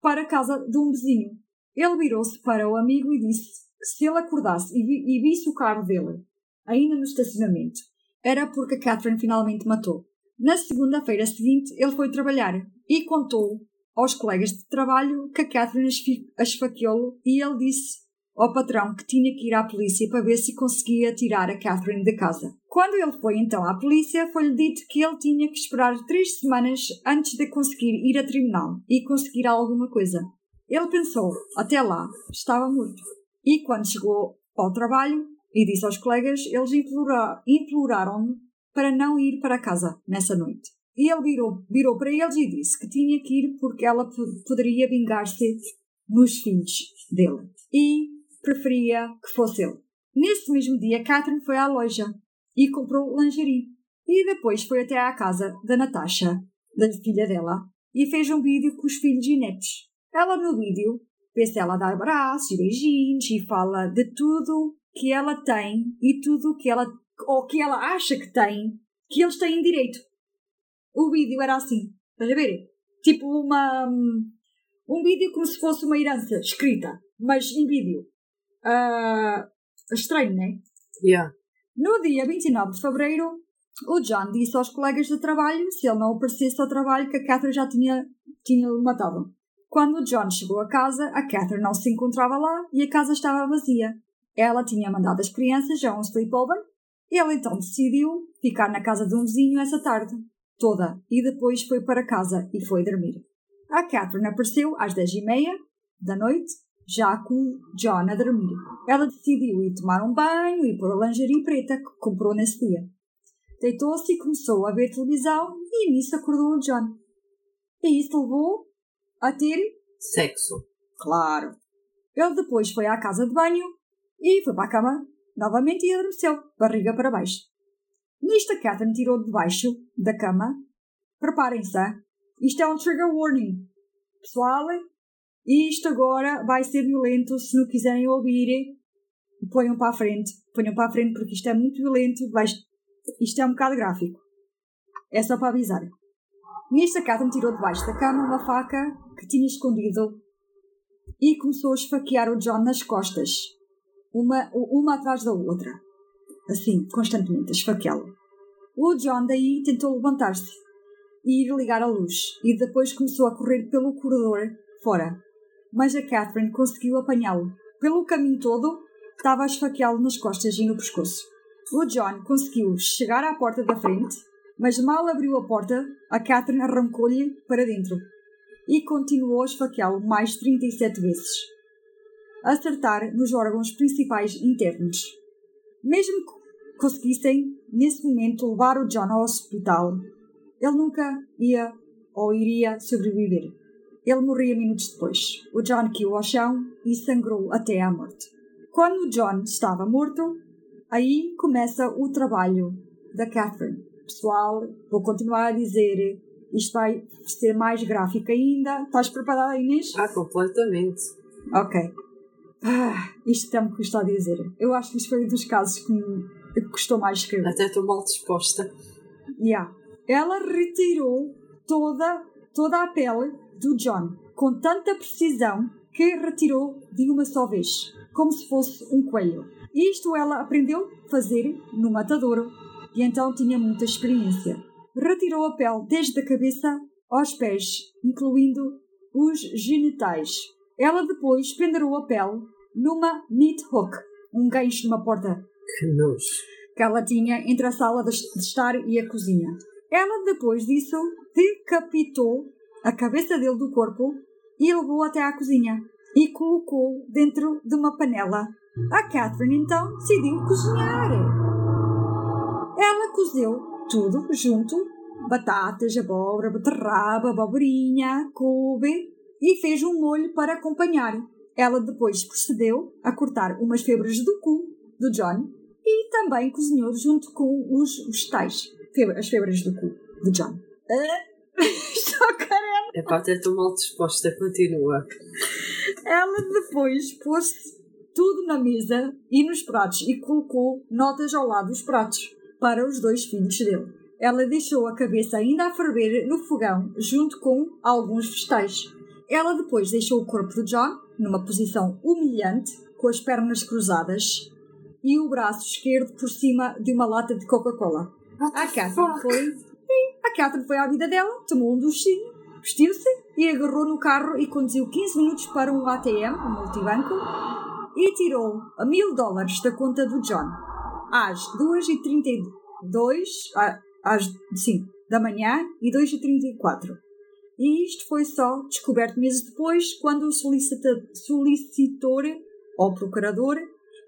para a casa de um vizinho. Ele virou-se para o amigo e disse que se ele acordasse e, vi, e visse o carro dele, ainda no estacionamento, era porque Catherine finalmente matou. Na segunda-feira seguinte, ele foi trabalhar e contou aos colegas de trabalho que a Catherine esfaqueou-lo e ele disse ao patrão que tinha que ir à polícia para ver se conseguia tirar a Catherine da casa. Quando ele foi então à polícia, foi-lhe dito que ele tinha que esperar três semanas antes de conseguir ir a tribunal e conseguir alguma coisa. Ele pensou, até lá, estava morto. E quando chegou ao trabalho, e disse aos colegas, eles imploraram-me para não ir para casa nessa noite. E ele virou, virou para eles e disse que tinha que ir porque ela poderia vingar-se nos filhos dele. E preferia que fosse ele. Nesse mesmo dia, Catherine foi à loja e comprou lingerie. E depois foi até à casa da Natasha, da filha dela, e fez um vídeo com os filhos e netos. Ela no vídeo vê-se ela dar abraços e beijinhos e fala de tudo que ela tem e tudo o que ela ou que ela acha que tem que eles têm direito. O vídeo era assim, estás a ver? Tipo uma um vídeo como se fosse uma herança escrita, mas em vídeo. Uh, estranho, né? Yeah. No dia 29 de fevereiro, o John disse aos colegas de trabalho se ele não aparecesse ao trabalho que a Catherine já tinha, tinha matado. Quando John chegou a casa, a Catherine não se encontrava lá e a casa estava vazia. Ela tinha mandado as crianças a um sleepover. Ele então decidiu ficar na casa de um vizinho essa tarde toda e depois foi para casa e foi dormir. A Catherine apareceu às dez e meia da noite, já com John a dormir. Ela decidiu ir tomar um banho e pôr a lingerie preta que comprou nesse dia. Deitou-se e começou a ver televisão e nisso acordou o John. E isso levou a ter Sexo. Claro. Ele depois foi à casa de banho e foi para a cama novamente e adormeceu, barriga para baixo. Nisto a Catherine tirou de baixo da cama. Preparem-se, isto é um trigger warning. Pessoal, isto agora vai ser violento. Se não quiserem ouvir, ponham para a frente. Ponham para a frente porque isto é muito violento. Isto é um bocado gráfico. É só para avisar. Nisto a Catherine tirou de baixo da cama uma faca que tinha escondido e começou a esfaquear o John nas costas, uma, uma atrás da outra. Assim, constantemente, a esfaqueá-lo. O John daí tentou levantar-se e ir ligar a luz, e depois começou a correr pelo corredor fora. Mas a Catherine conseguiu apanhá-lo. Pelo caminho todo, estava a esfaqueá-lo nas costas e no pescoço. O John conseguiu chegar à porta da frente, mas mal abriu a porta, a Catherine arrancou-lhe para dentro e continuou a esfaqueá-lo mais 37 vezes. Acertar nos órgãos principais internos. Mesmo que conseguissem, nesse momento, levar o John ao hospital, ele nunca ia ou iria sobreviver. Ele morria minutos depois. O John caiu ao chão e sangrou até à morte. Quando o John estava morto, aí começa o trabalho da Catherine. Pessoal, vou continuar a dizer, isto vai ser mais gráfico ainda. Estás preparada, Inês? Ah, completamente. Ok. Ah, isto até me custa a dizer. Eu acho que isto foi um dos casos que me custou mais escrever. Até estou mal disposta. Yeah. Ela retirou toda, toda a pele do John com tanta precisão que retirou de uma só vez, como se fosse um coelho. Isto ela aprendeu a fazer no matadouro e então tinha muita experiência. Retirou a pele desde a cabeça aos pés, incluindo os genitais. Ela depois pendurou a pele numa meat hook, um gancho numa porta Que nojo. que ela tinha entre a sala de estar e a cozinha. Ela, depois disso, decapitou a cabeça dele do corpo e levou até à cozinha e colocou dentro de uma panela. A Catherine então decidiu cozinhar. Ela cozeu tudo junto: batatas, abóbora, beterraba, abobrinha, couve e fez um molho para acompanhar. Ela depois procedeu a cortar umas febras do cu do John e também cozinhou junto com os vegetais. As febras do cu do John. Ah, Estou caramba! Epá, até estou mal disposta. Continua. Ela depois pôs tudo na mesa e nos pratos e colocou notas ao lado dos pratos para os dois filhos dele. Ela deixou a cabeça ainda a ferver no fogão junto com alguns vegetais. Ela depois deixou o corpo do John numa posição humilhante, com as pernas cruzadas e o braço esquerdo por cima de uma lata de Coca-Cola. A Catherine foi. Sim, a Catherine foi à vida dela, tomou um duchinho, vestiu-se e agarrou no carro e conduziu 15 minutos para um ATM, um multibanco, e tirou mil dólares da conta do John. Às 2h32 ah, às, sim, da manhã e 2h34. E isto foi só descoberto meses depois, quando o solicitor ou procurador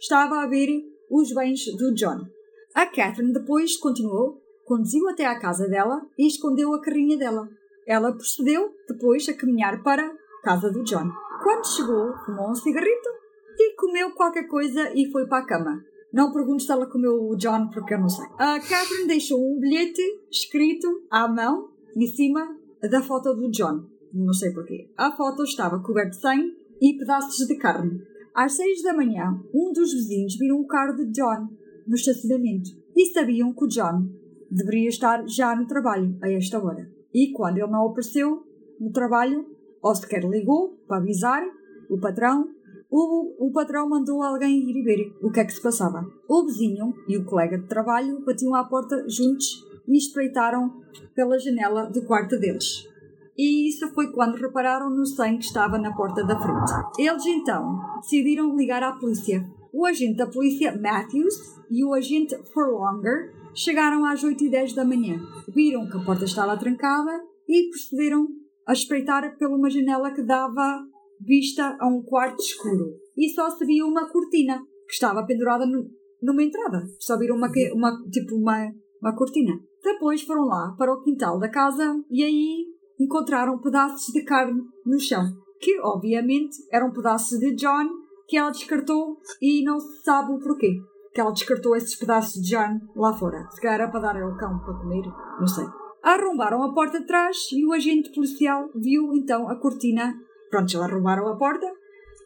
estava a ver os bens do John. A Catherine depois continuou, conduziu até à casa dela e escondeu a carrinha dela. Ela procedeu depois a caminhar para a casa do John. Quando chegou, fumou um cigarrito e comeu qualquer coisa e foi para a cama. Não pergunto se ela comeu o John porque eu não sei. A Catherine deixou um bilhete escrito à mão em cima da foto do John. Não sei porquê. A foto estava coberta de sangue e pedaços de carne. Às seis da manhã, um dos vizinhos viram o carro de John no estacionamento e sabiam que o John deveria estar já no trabalho a esta hora. E quando ele não apareceu no trabalho, ou sequer ligou para avisar o patrão, o, o patrão mandou alguém ir ver o que é que se passava. O vizinho e o colega de trabalho batiam à porta juntos e espreitaram pela janela do quarto deles. E isso foi quando repararam no sangue que estava na porta da frente. Eles então decidiram ligar à polícia. O agente da polícia, Matthews, e o agente Furlonger chegaram às 8 e 10 da manhã. Viram que a porta estava trancada e procederam a espreitar pela uma janela que dava vista a um quarto escuro. E só se via uma cortina que estava pendurada no- numa entrada. Só viram uma, uma tipo uma, uma cortina. Depois foram lá para o quintal da casa e aí encontraram pedaços de carne no chão, que obviamente eram pedaços de John que ela descartou e não se sabe o porquê. Que ela descartou esses pedaços de John lá fora. Se calhar era para dar ao cão para comer, não sei. Arrombaram a porta de trás e o agente policial viu então a cortina. Pronto, já arrombaram a porta,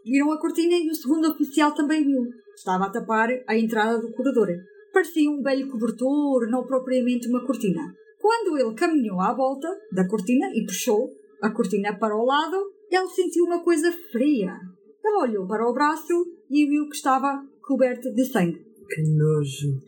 viram a cortina e o segundo oficial também viu. Estava a tapar a entrada do corredor. Parecia um velho cobertor, não propriamente uma cortina. Quando ele caminhou à volta da cortina e puxou a cortina para o lado, ele sentiu uma coisa fria. Ele olhou para o braço e viu que estava coberto de sangue. Que nojo.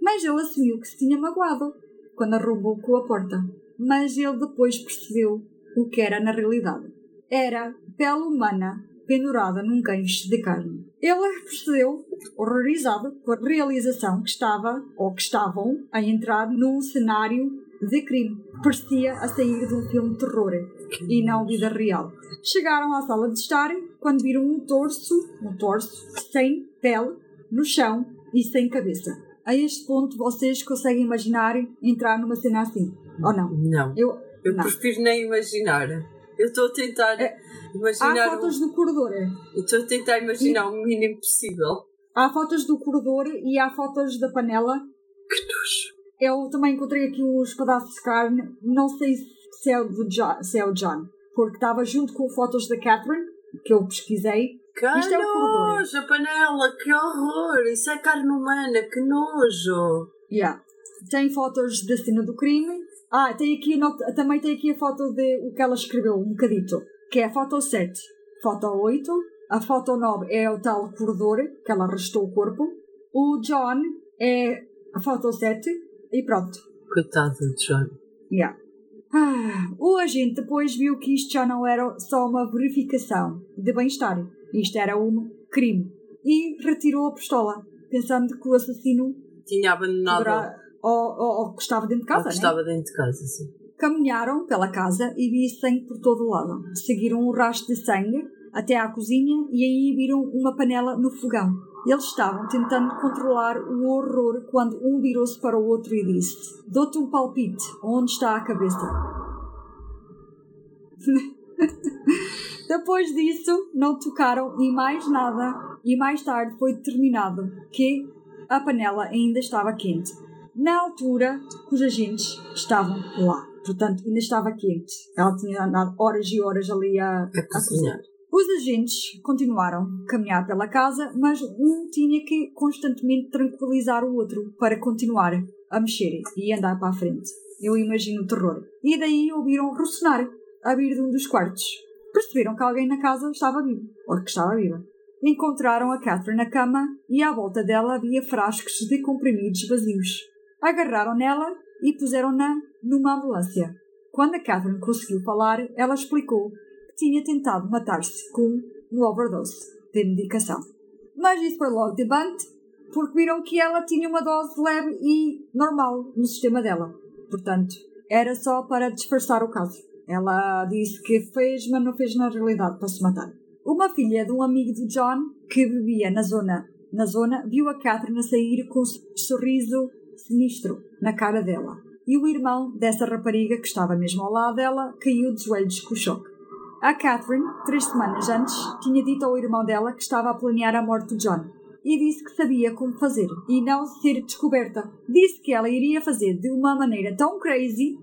Mas ele assumiu que se tinha magoado quando arrombou com a porta. Mas ele depois percebeu o que era na realidade. Era pele humana pendurada num gancho de carne. Ele percebeu, horrorizado com a realização que estava, ou que estavam, a entrar num cenário de crime. Parecia a sair de um filme de terror e não vida real. Chegaram à sala de estar quando viram um torso, um torso sem pele, no chão e sem cabeça. A este ponto vocês conseguem imaginar entrar numa cena assim, ou não? Não. Eu, Eu não. prefiro nem imaginar. Eu estou a tentar É, imaginar. Há fotos do corredor. Eu estou a tentar imaginar o mínimo possível. Há fotos do corredor e há fotos da panela. Que nojo. Eu também encontrei aqui os pedaços de carne. Não sei se é o, do John, se é o John, porque estava junto com fotos da Catherine, que eu pesquisei. Que Isto é o corredor. nojo, a panela, que horror! Isso é carne humana, que nojo! Yeah. Tem fotos da cena do crime. Ah, tem aqui, também tem aqui a foto de o que ela escreveu, um bocadito, que é a foto 7. Foto 8. A foto 9 é o tal corredor, que ela arrastou o corpo. O John é a foto 7. E pronto. Coitado do John. Yeah. Ah, o agente depois viu que isto já não era só uma verificação de bem-estar. Isto era um crime. E retirou a pistola, pensando que o assassino Tinha abandonado poderá, ou, ou, ou que estava dentro de ou casa, que né? estava dentro de casa, sim. Caminharam pela casa e vi sangue por todo o lado. Seguiram um rastro de sangue até à cozinha e aí viram uma panela no fogão. Eles estavam tentando controlar o horror quando um virou-se para o outro e disse: Dou-te um palpite, onde está a cabeça? Depois disso, não tocaram em mais nada e mais tarde foi determinado que a panela ainda estava quente. Na altura, os agentes estavam lá. Portanto, ainda estava quente. Ela tinha andado horas e horas ali a, A cozinhar. Os agentes continuaram a caminhar pela casa, mas um tinha que constantemente tranquilizar o outro para continuar a mexer e andar para a frente. Eu imagino o terror. E daí ouviram ressonar a vir de um dos quartos. Perceberam que alguém na casa estava vivo, ou que estava viva. Encontraram a Catherine na cama e à volta dela havia frascos de comprimidos vazios. Agarraram nela e puseram-na numa ambulância. Quando a Catherine conseguiu falar, ela explicou que tinha tentado matar-se com um overdose de medicação. Mas isso foi logo debante, porque viram que ela tinha uma dose leve e normal no sistema dela. Portanto, era só para disfarçar o caso. Ela disse que fez, mas não fez na realidade para se matar. Uma filha de um amigo de John, que vivia na zona, na zona viu a Catherine sair com um sorriso sinistro na cara dela. E o irmão dessa rapariga, que estava mesmo ao lado dela, caiu de joelhos com o choque. A Catherine, três semanas antes, tinha dito ao irmão dela que estava a planear a morte de John e disse que sabia como fazer e não ser descoberta. Disse que ela iria fazer de uma maneira tão crazy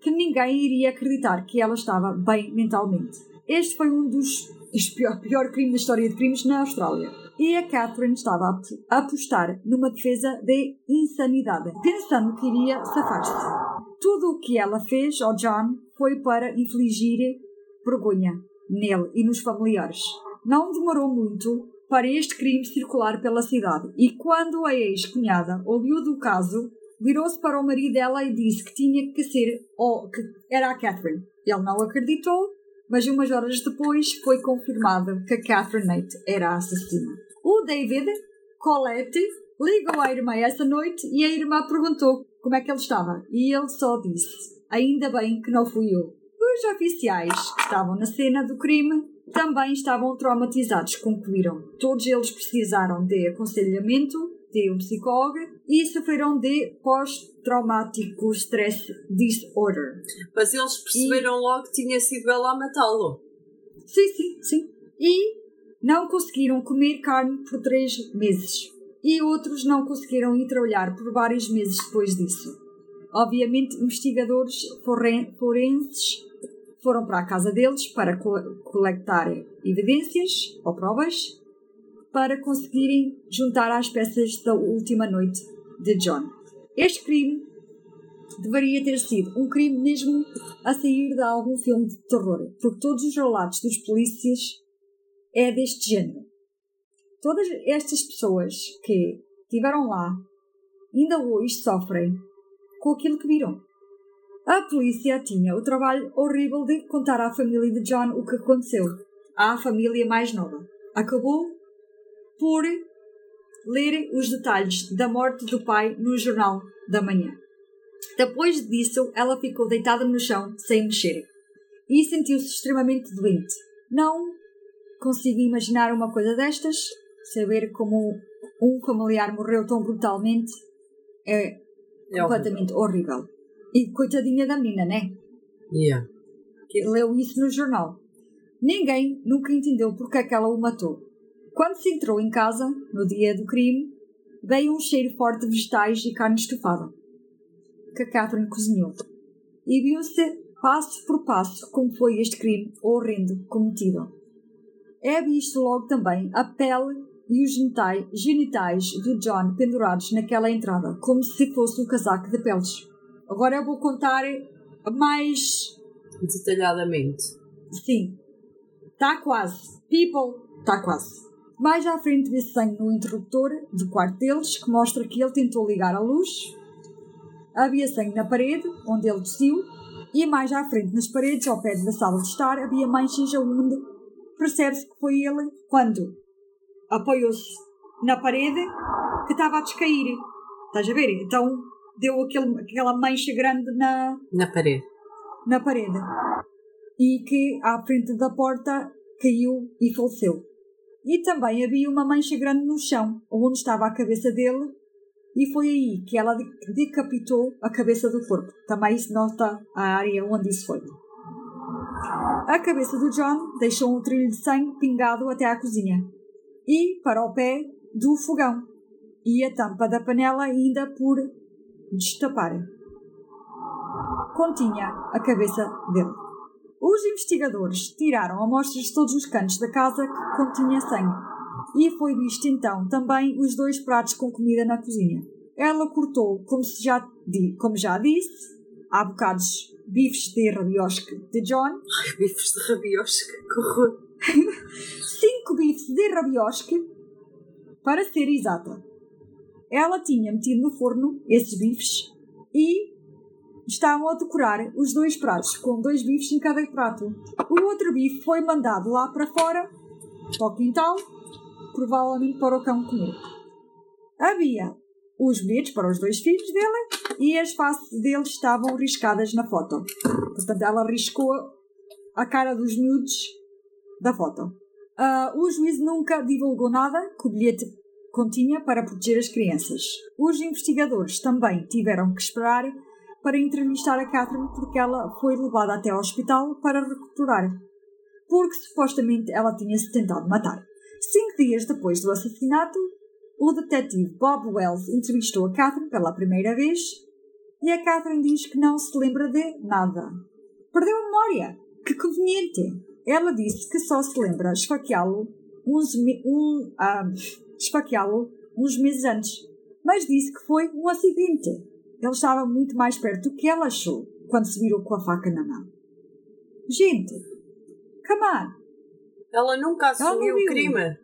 que ninguém iria acreditar que ela estava bem mentalmente. Este foi um dos os pior, pior crime da história de crimes na Austrália. E a Catherine estava a apostar numa defesa de insanidade, pensando que iria safar-se. Tudo o que ela fez ao John foi para infligir vergonha nele e nos familiares. Não demorou muito para este crime circular pela cidade e quando a ex-cunhada ouviu do caso, virou-se para o marido dela e disse que tinha que ser ou que era a Catherine. Ele não acreditou, mas umas horas depois foi confirmado que Catherine Nate era a assassina. O David Colette ligou à irmã essa noite e a irmã perguntou como é que ele estava e ele só disse: Ainda bem que não fui eu. Os oficiais que estavam na cena do crime também estavam traumatizados, concluíram. Todos eles precisaram de aconselhamento de um psicólogo e sofreram de pós-traumático stress disorder. Mas eles perceberam e... logo que tinha sido ela a matá-lo. Sim, sim, sim. E não conseguiram comer carne por três meses. E outros não conseguiram ir trabalhar por vários meses depois disso. Obviamente, investigadores forenses foram para a casa deles para coletar evidências ou provas para conseguirem juntar as peças da última noite de John. Este crime deveria ter sido um crime mesmo a sair de algum filme de terror, porque todos os relatos dos polícias é deste género. Todas estas pessoas que estiveram lá ainda hoje sofrem com aquilo que viram. A polícia tinha o trabalho horrível de contar à família de John o que aconteceu. À família mais nova. Acabou por ler os detalhes da morte do pai no jornal da manhã. Depois disso, ela ficou deitada no chão, sem mexer, e sentiu-se extremamente doente. Não consigo imaginar uma coisa destas, saber como um familiar morreu tão brutalmente é, é completamente horrível. horrível. E coitadinha da menina, né? Yeah. Leu isso no jornal. Ninguém nunca entendeu porque é que ela o matou. Quando se entrou em casa, no dia do crime, veio um cheiro forte de vegetais e carne estufada, que a Catherine cozinhou. E viu-se, passo por passo, como foi este crime horrendo cometido. É visto logo também a pele e os genitais, genitais do John pendurados naquela entrada, como se fosse um casaco de peles. Agora eu vou contar mais detalhadamente. Sim, está quase. People, está quase. Mais à frente vê sangue no interruptor do quarto deles, que mostra que ele tentou ligar a luz. Havia sangue na parede, onde ele tossiu, e mais à frente nas paredes, ao pé da sala de estar, havia manchas onde percebe-se que foi ele quando apoiou-se na parede que estava a descair. Estás a ver? Então deu aquele, aquela mancha grande na, na parede. Na parede. E que à frente da porta caiu e faleceu. E também havia uma mancha grande no chão, onde estava a cabeça dele, e foi aí que ela decapitou a cabeça do corpo. Também se nota a área onde isso foi. A cabeça do John deixou um trilho de sangue pingado até à cozinha e para o pé do fogão, e a tampa da panela ainda por destapar. Continha a cabeça dele. Os investigadores tiraram amostras de todos os cantos da casa que continha sangue e foi visto então também os dois pratos com comida na cozinha. Ela cortou, como, já, como já disse, há bocados bifes de rabiosque de John. Ai, bifes de rabiosque, que! Cinco bifes de rabiosque, para ser exata. Ela tinha metido no forno esses bifes e estavam a decorar os dois pratos, com dois bifes em cada prato. O outro bife foi mandado lá para fora, para o quintal, provavelmente para o cão comer. Havia os bilhetes para os dois filhos dela e as faces deles estavam riscadas na foto. Portanto, ela riscou a cara dos miúdos da foto. Uh, o juiz nunca divulgou nada que o bilhete continha para proteger as crianças. Os investigadores também tiveram que esperar para entrevistar a Catherine porque ela foi levada até ao hospital para recuperar, porque supostamente ela tinha se tentado matar. Cinco dias depois do assassinato, o detetive Bob Wells entrevistou a Catherine pela primeira vez e a Catherine diz que não se lembra de nada. Perdeu a memória! Que conveniente! Ela disse que só se lembra esfaqueá-lo uns, um, ah, esfaqueá-lo uns meses antes, mas disse que foi um acidente. Ele estava muito mais perto do que ela achou quando se virou com a faca na mão. Gente, come on. Ela nunca assumiu o crime.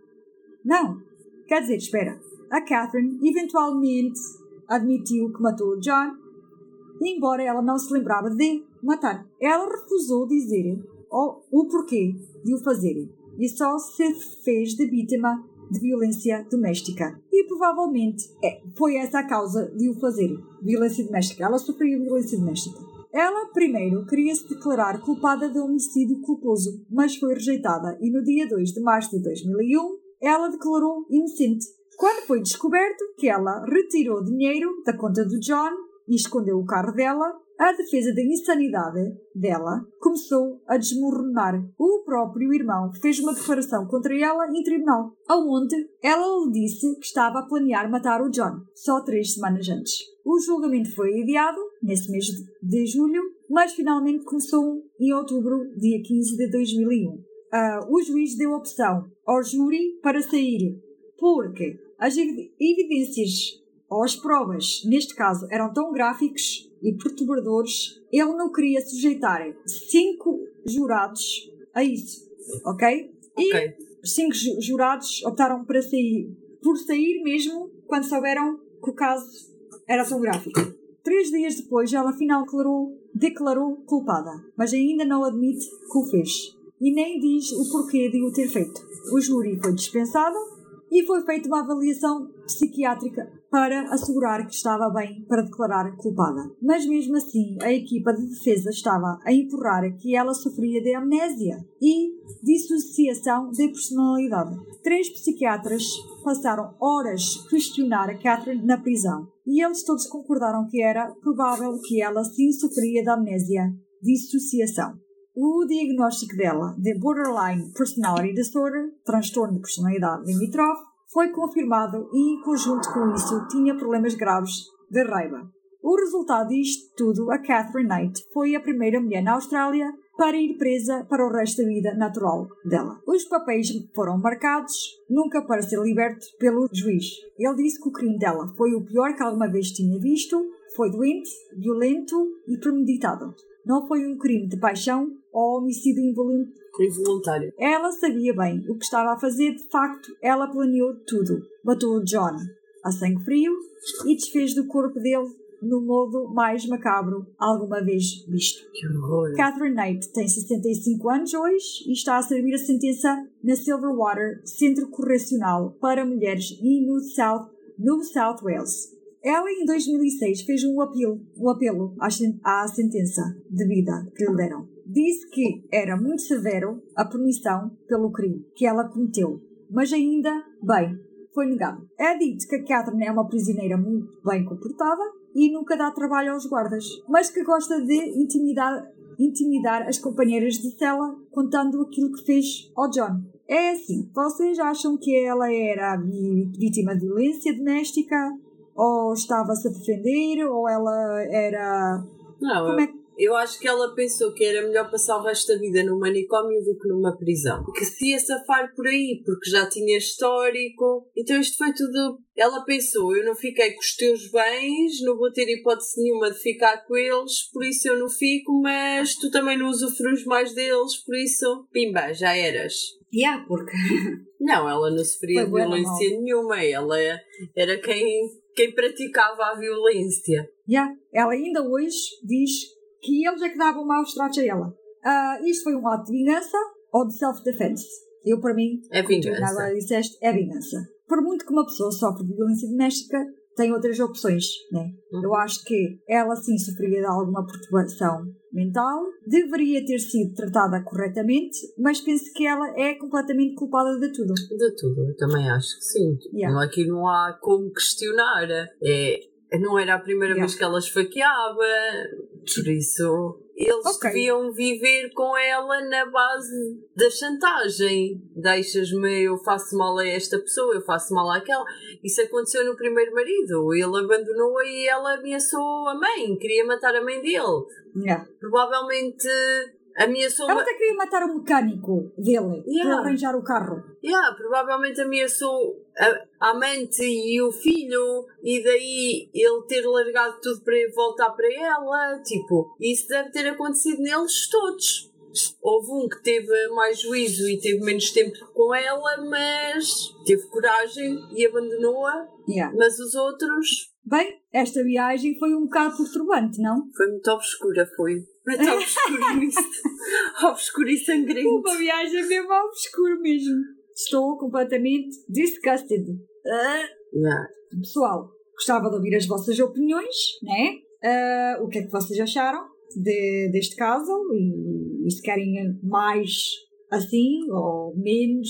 Não. Quer dizer, espera. A Catherine eventualmente admitiu que matou o John, embora ela não se lembrava de matar. Ela refusou dizer o, o porquê de o fazer e só se fez de vítima de violência doméstica. E provavelmente é, foi essa a causa de o fazer. Violência doméstica. Ela sofreu violência doméstica. Ela primeiro queria se declarar culpada de homicídio culposo, mas foi rejeitada e no dia 2 de março de 2001 ela declarou inocente. Quando foi descoberto que ela retirou dinheiro da conta do John e escondeu o carro dela, a defesa da insanidade dela começou a desmoronar. O próprio irmão fez uma declaração contra ela em tribunal, aonde ela lhe disse que estava a planear matar o John, só três semanas antes. O julgamento foi adiado, nesse mês de julho, mas finalmente começou em outubro, dia 15 de 2001. Uh, ah, o juiz deu opção ao júri para sair, porque as evidências ou as provas, neste caso, eram tão gráficos e perturbadores, ele não queria sujeitar cinco jurados a isso, ok? E okay. cinco jurados optaram para sair, por sair mesmo quando souberam que o caso era tão gráfico. Três dias depois, ela afinal declarou, declarou culpada, mas ainda não admite que o fez. E nem diz o porquê de o ter feito. O júri foi dispensado e foi feita uma avaliação psiquiátrica para assegurar que estava bem para declarar culpada. Mas mesmo assim, a equipa de defesa estava a empurrar que ela sofria de amnésia e dissociação de personalidade. Três psiquiatras passaram horas a questionar a Catherine na prisão e eles todos concordaram que era provável que ela sim sofria de amnésia, dissociação. O diagnóstico dela de Borderline Personality Disorder, transtorno de personalidade limitrofe, foi confirmado e, em conjunto com isso, tinha problemas graves de raiva. O resultado disto tudo, a Catherine Knight foi a primeira mulher na Austrália para ir presa para o resto da vida natural dela. Os papéis foram marcados, nunca para ser liberto pelo juiz. Ele disse que o crime dela foi o pior que alguma vez tinha visto, foi doente, violento e premeditado. Não foi um crime de paixão ou homicídio involuntário. Ela sabia bem o que estava a fazer, de facto, ela planeou tudo. Matou o John a sangue frio e desfez do corpo dele no modo mais macabro alguma vez visto. Que horror! Catherine Knight tem 65 anos hoje e está a servir a sentença na Silverwater Centro Correcional para Mulheres no South, no South Wales. Ela, em 2006, fez um apelo, um apelo à, à sentença de vida que lhe deram. Disse que era muito severo a punição pelo crime que ela cometeu, mas ainda, bem, foi negado. É dito que a Catherine é uma prisioneira muito bem comportada e nunca dá trabalho aos guardas, mas que gosta de intimidar, intimidar as companheiras de cela contando aquilo que fez ao John. É assim, vocês acham que ela era vítima de violência doméstica? Ou estava-se a defender? Ou ela era. Não, Como é que eu acho que ela pensou que era melhor passar o resto da vida num manicômio do que numa prisão. Que se ia safar por aí, porque já tinha histórico. Então isto foi tudo. Ela pensou: eu não fiquei com os teus bens, não vou ter hipótese nenhuma de ficar com eles, por isso eu não fico, mas tu também não usufruis mais deles, por isso, pimba, já eras. Yeah, porque. Não, ela não sofria violência nenhuma, ela era quem, quem praticava a violência. Yeah. Ela ainda hoje diz que eles é que davam maus tratos a ela. Uh, isto foi um ato de vingança ou de self-defense? Eu, para mim, é vingança. agora disseste, é vingança. Por muito que uma pessoa sofra de violência doméstica, tem outras opções, né? Uhum. Eu acho que ela sim sofreria de alguma perturbação mental, deveria ter sido tratada corretamente, mas penso que ela é completamente culpada de tudo. De tudo, eu também acho que sim. Yeah. Aqui não há como questionar. É, não era a primeira yeah. vez que ela esfaqueava, por isso eles okay. deviam viver com ela na base da chantagem. Deixas-me, eu faço mal a esta pessoa, eu faço mal àquela. Isso aconteceu no primeiro marido. Ele abandonou e ela ameaçou a mãe, queria matar a mãe dele. Yeah. Provavelmente ameaçou. Ela até queria matar o mecânico dele yeah. para arranjar o carro. Yeah, provavelmente ameaçou a amante e o filho, e daí ele ter largado tudo para voltar para ela. Tipo, isso deve ter acontecido neles todos. Houve um que teve mais juízo e teve menos tempo com ela, mas teve coragem e abandonou-a. Yeah. Mas os outros. Bem, esta viagem foi um bocado perturbante, não? Foi muito obscura, foi. Muito obscuro isto. obscuro e sangrento. Uma viagem mesmo obscuro mesmo. Estou completamente disgusted. Uh, yeah. Pessoal, gostava de ouvir as vossas opiniões, né? Uh, o que é que vocês acharam de, deste caso e, e se querem mais assim ou menos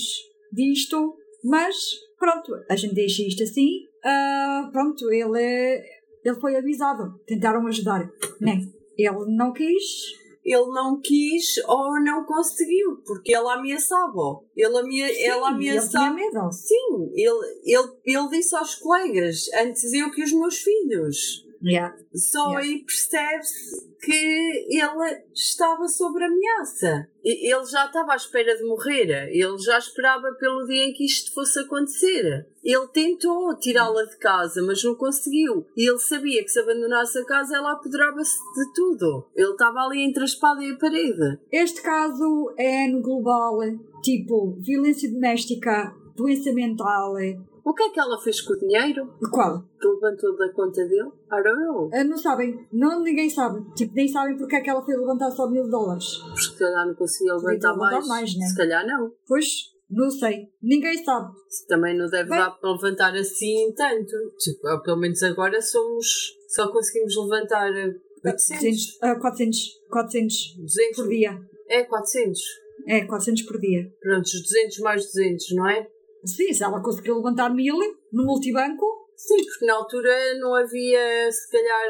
disto. Mas pronto, a gente deixa isto assim. ah, pronto, ele, é- ele foi avisado. Tentaram ajudar, né? Ele não quis. Ele não quis ou não conseguiu, porque ele ameaçava. Ele, amea Sim, ele ele ameaçava. medo. Sim, ele, ele, ele disse aos colegas, antes eu que os meus filhos. Yeah. Só Yeah. aí percebe-se que ele estava sob ameaça. Ele já estava à espera de morrer. Ele já esperava pelo dia em que isto fosse acontecer. Ele tentou tirá-la de casa, mas não conseguiu. E ele sabia que se abandonasse a casa, ela apoderava-se de tudo. Ele estava ali entre a espada e a parede. Este caso é no global, tipo, violência doméstica, doença mental. O que é que ela fez com o dinheiro? Qual? Que levantou da conta dele? I don't know. Ah, Não sabem, não, ninguém sabe. Tipo, nem sabem porque é que ela foi levantar só mil dólares. Porque se calhar não conseguia levantar levantar mais. mais, né? Se calhar não. Pois, não sei. Ninguém sabe. Também não deve Bem- dar para levantar assim tanto. Tipo, pelo menos agora somos. Só conseguimos levantar eh, 800, 200, ah, 400, 400 200. por dia. É 400. É, 400 por dia. Pronto, os 200 mais 200, não é? Sim, se ela conseguiu levantar mil no multibanco, Sim, porque na altura não havia, se calhar,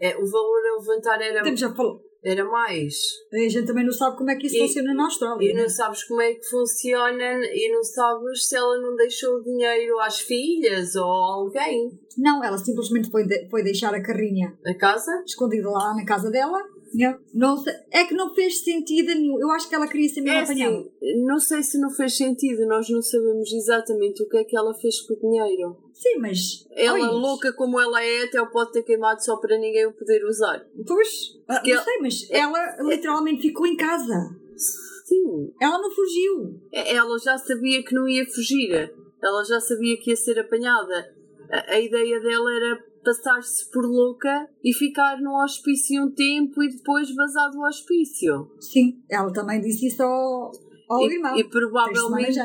é, o valor a levantar era, temos já falou. era mais. A gente também não sabe como é que isso E- funciona na Austrália. E não sabes como é que funciona e não sabes se ela não deixou o dinheiro às filhas ou a alguém. Não, ela simplesmente foi, de- foi deixar a carrinha A casa? escondida lá na casa dela. Não, não sei- é que não fez sentido nenhum. Eu acho que ela queria ser mesmo É apanhada. assim, não sei se não fez sentido, nós não sabemos exatamente o que é que ela fez com o dinheiro. Sim, mas. Ela, Oi, louca como ela é, até o pode ter queimado só para ninguém o poder usar. Pois, ah, Porque não ela- sei, mas ela literalmente ficou em casa. Sim, Ela não fugiu. É, ela já sabia que não ia fugir, ela já sabia que ia ser apanhada. A, a ideia dela era passar-se por louca e ficar no hospício um tempo e depois vazar do hospício. Sim, ela também disse isso ao, ao irmão. E, e Três provavelmente.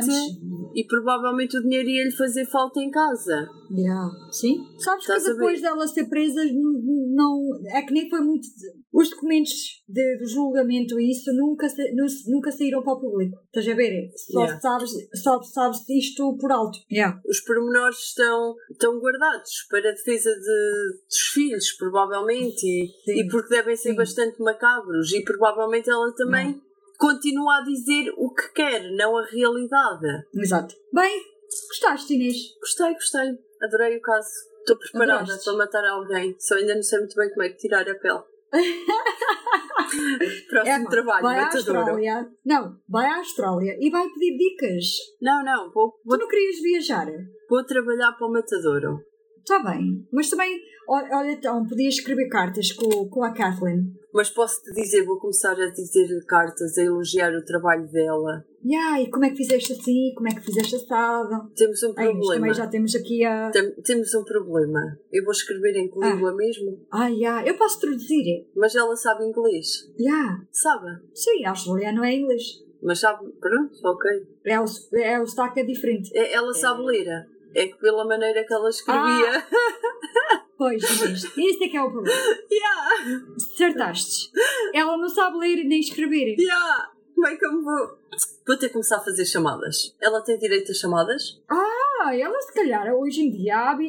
E provavelmente o dinheiro ia lhe fazer falta em casa. Yeah. Sim. Sabes Estás que depois dela ser presa, não, é que nem foi muito. Os documentos de, do julgamento e isso nunca, nunca saíram para o público. Estás a ver? Só Yeah. sabes, só sabes isto por alto. Yeah. Os pormenores estão, estão guardados para a defesa de, dos filhos, provavelmente, e, e porque devem ser Sim. bastante macabros. E provavelmente ela também continua a dizer o que quer, não a realidade. Exato. Bem, gostaste, Inês? Gostei, gostei. Adorei o caso. Estou preparada Adoraste? para matar alguém. Só ainda não sei muito bem como é que tirar a pele. Próximo Epá, trabalho, vai à. Austrália. Não, vai à Austrália e vai pedir dicas. Não, não, vou, Tu vou, não querias viajar? vou trabalhar para o matadouro. Está bem. Mas também, olha, então, podias escrever cartas com, com a Kathleen. Mas posso-te dizer, vou começar a dizer-lhe cartas, a elogiar o trabalho dela. Yeah, e como é que fizeste assim? Como é que fizeste assado? Temos um Ai, problema. também já temos aqui a. Tem- temos um problema. Eu vou escrever em que Ah. língua mesmo? Ah, yeah. eu posso traduzir. Mas ela sabe inglês. Yeah. Sabe? Sim, australiano é inglês. Mas sabe. Pronto, ok. É o, é o sotaque é diferente. É- ela sabe ler. É que pela maneira que ela escrevia. Pois, Inês, esse é que é o problema. yeah! Acertaste. Ela não sabe ler nem escrever. Yeah! Como é que eu vou. Vou ter que começar a fazer chamadas. Ela tem direito a chamadas? Ah, ela se calhar hoje em dia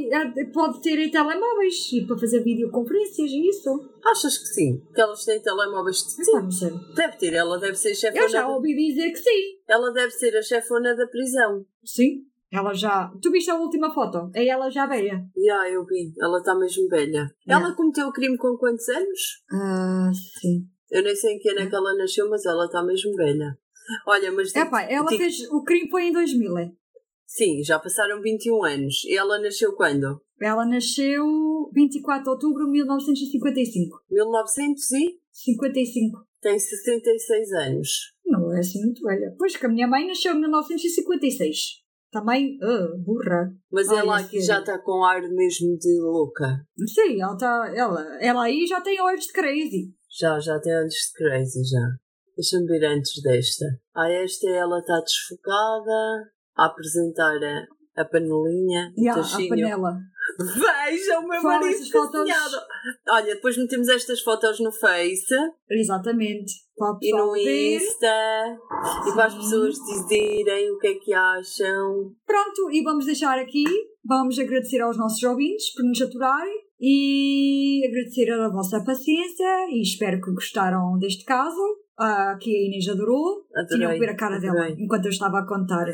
pode ter telemóveis e para fazer videoconferências e isso. Achas que sim? Que elas têm telemóveis de sim. Deve ter, ela deve ser chefona. Eu já ouvi dizer que sim. Ela deve ser a chefona da prisão. Sim. Ela já. Tu viste a última foto? É ela já velha. Já, eu vi. Ela está mesmo velha. Yeah. Ela cometeu o crime com quantos anos? Ah, sim. Eu nem sei em que ano é que ela nasceu, mas ela está mesmo velha. Olha, mas. digo- Epá, ela digo- fez. O crime foi em 2000. é? Sim, já passaram 21 anos. E ela nasceu quando? Ela nasceu 24 de outubro de 1955. 1900 e? 55. Tem 66 anos. Não é assim muito velha. Pois que a minha mãe nasceu em 1956. Também, ah, burra. Mas Ai, ela aqui sério. já está com ar mesmo de louca. Sim, ela, tá, ela, ela aí já tem olhos de crazy. Já, já tem olhos de crazy já. Deixa-me ver antes desta. Ah, esta ela está desfocada a apresentar a, a panelinha, o E a, panela. Vejam o meu Fala marido fotos. Olha, depois metemos estas fotos no Face. Exatamente. E no. Insta e para as pessoas dizerem o que é que acham. Pronto, e vamos deixar aqui, vamos agradecer aos nossos ouvintes por nos aturarem e agradecer a vossa paciência e espero que gostaram deste caso. Ah, que a Inês adorou. Tinham que ver a cara dela adorei. enquanto eu estava a contar.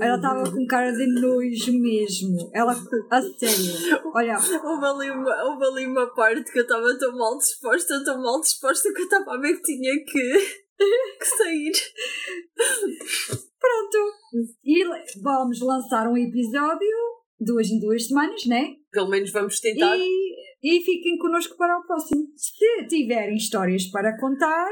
Ela estava com cara de nojo mesmo. Ela, a sério. Olha, Houve ali, uma, houve ali uma parte que eu estava tão mal disposta, tão mal disposta que eu estava a ver que tinha que, que sair. pronto. E vamos lançar um episódio duas em duas semanas, né? Pelo menos vamos tentar. E, e fiquem connosco para o próximo. Se tiverem histórias para contar,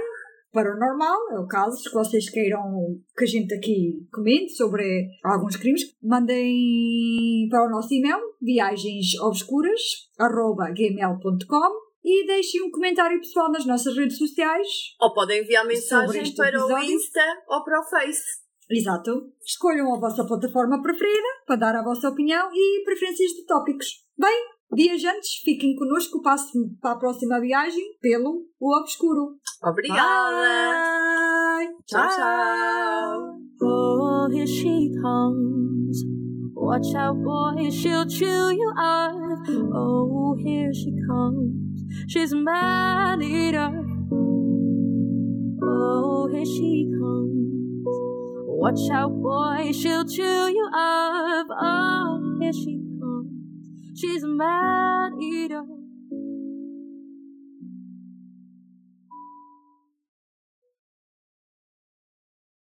paranormal, é o caso, se vocês queiram que a gente aqui comente sobre alguns crimes, mandem para o nosso e-mail viagensobscuras.gmail.com e deixem um comentário pessoal nas nossas redes sociais. Ou podem enviar este para o episódio? Insta ou para o Face. Exato. Escolham a vossa plataforma preferida para dar a vossa opinião e preferências de tópicos. Bem, viajantes, fiquem connosco para a- próxima viagem pelo O Obscuro. Obrigada! Bye. Tchau, tchau! Oh, here she comes. Watch out, boy, she'll chew you up. Oh, here she comes. She's a man eater. Oh, here she comes. Watch out, boy, she'll chew you up. Oh, here she comes. She's a man eater.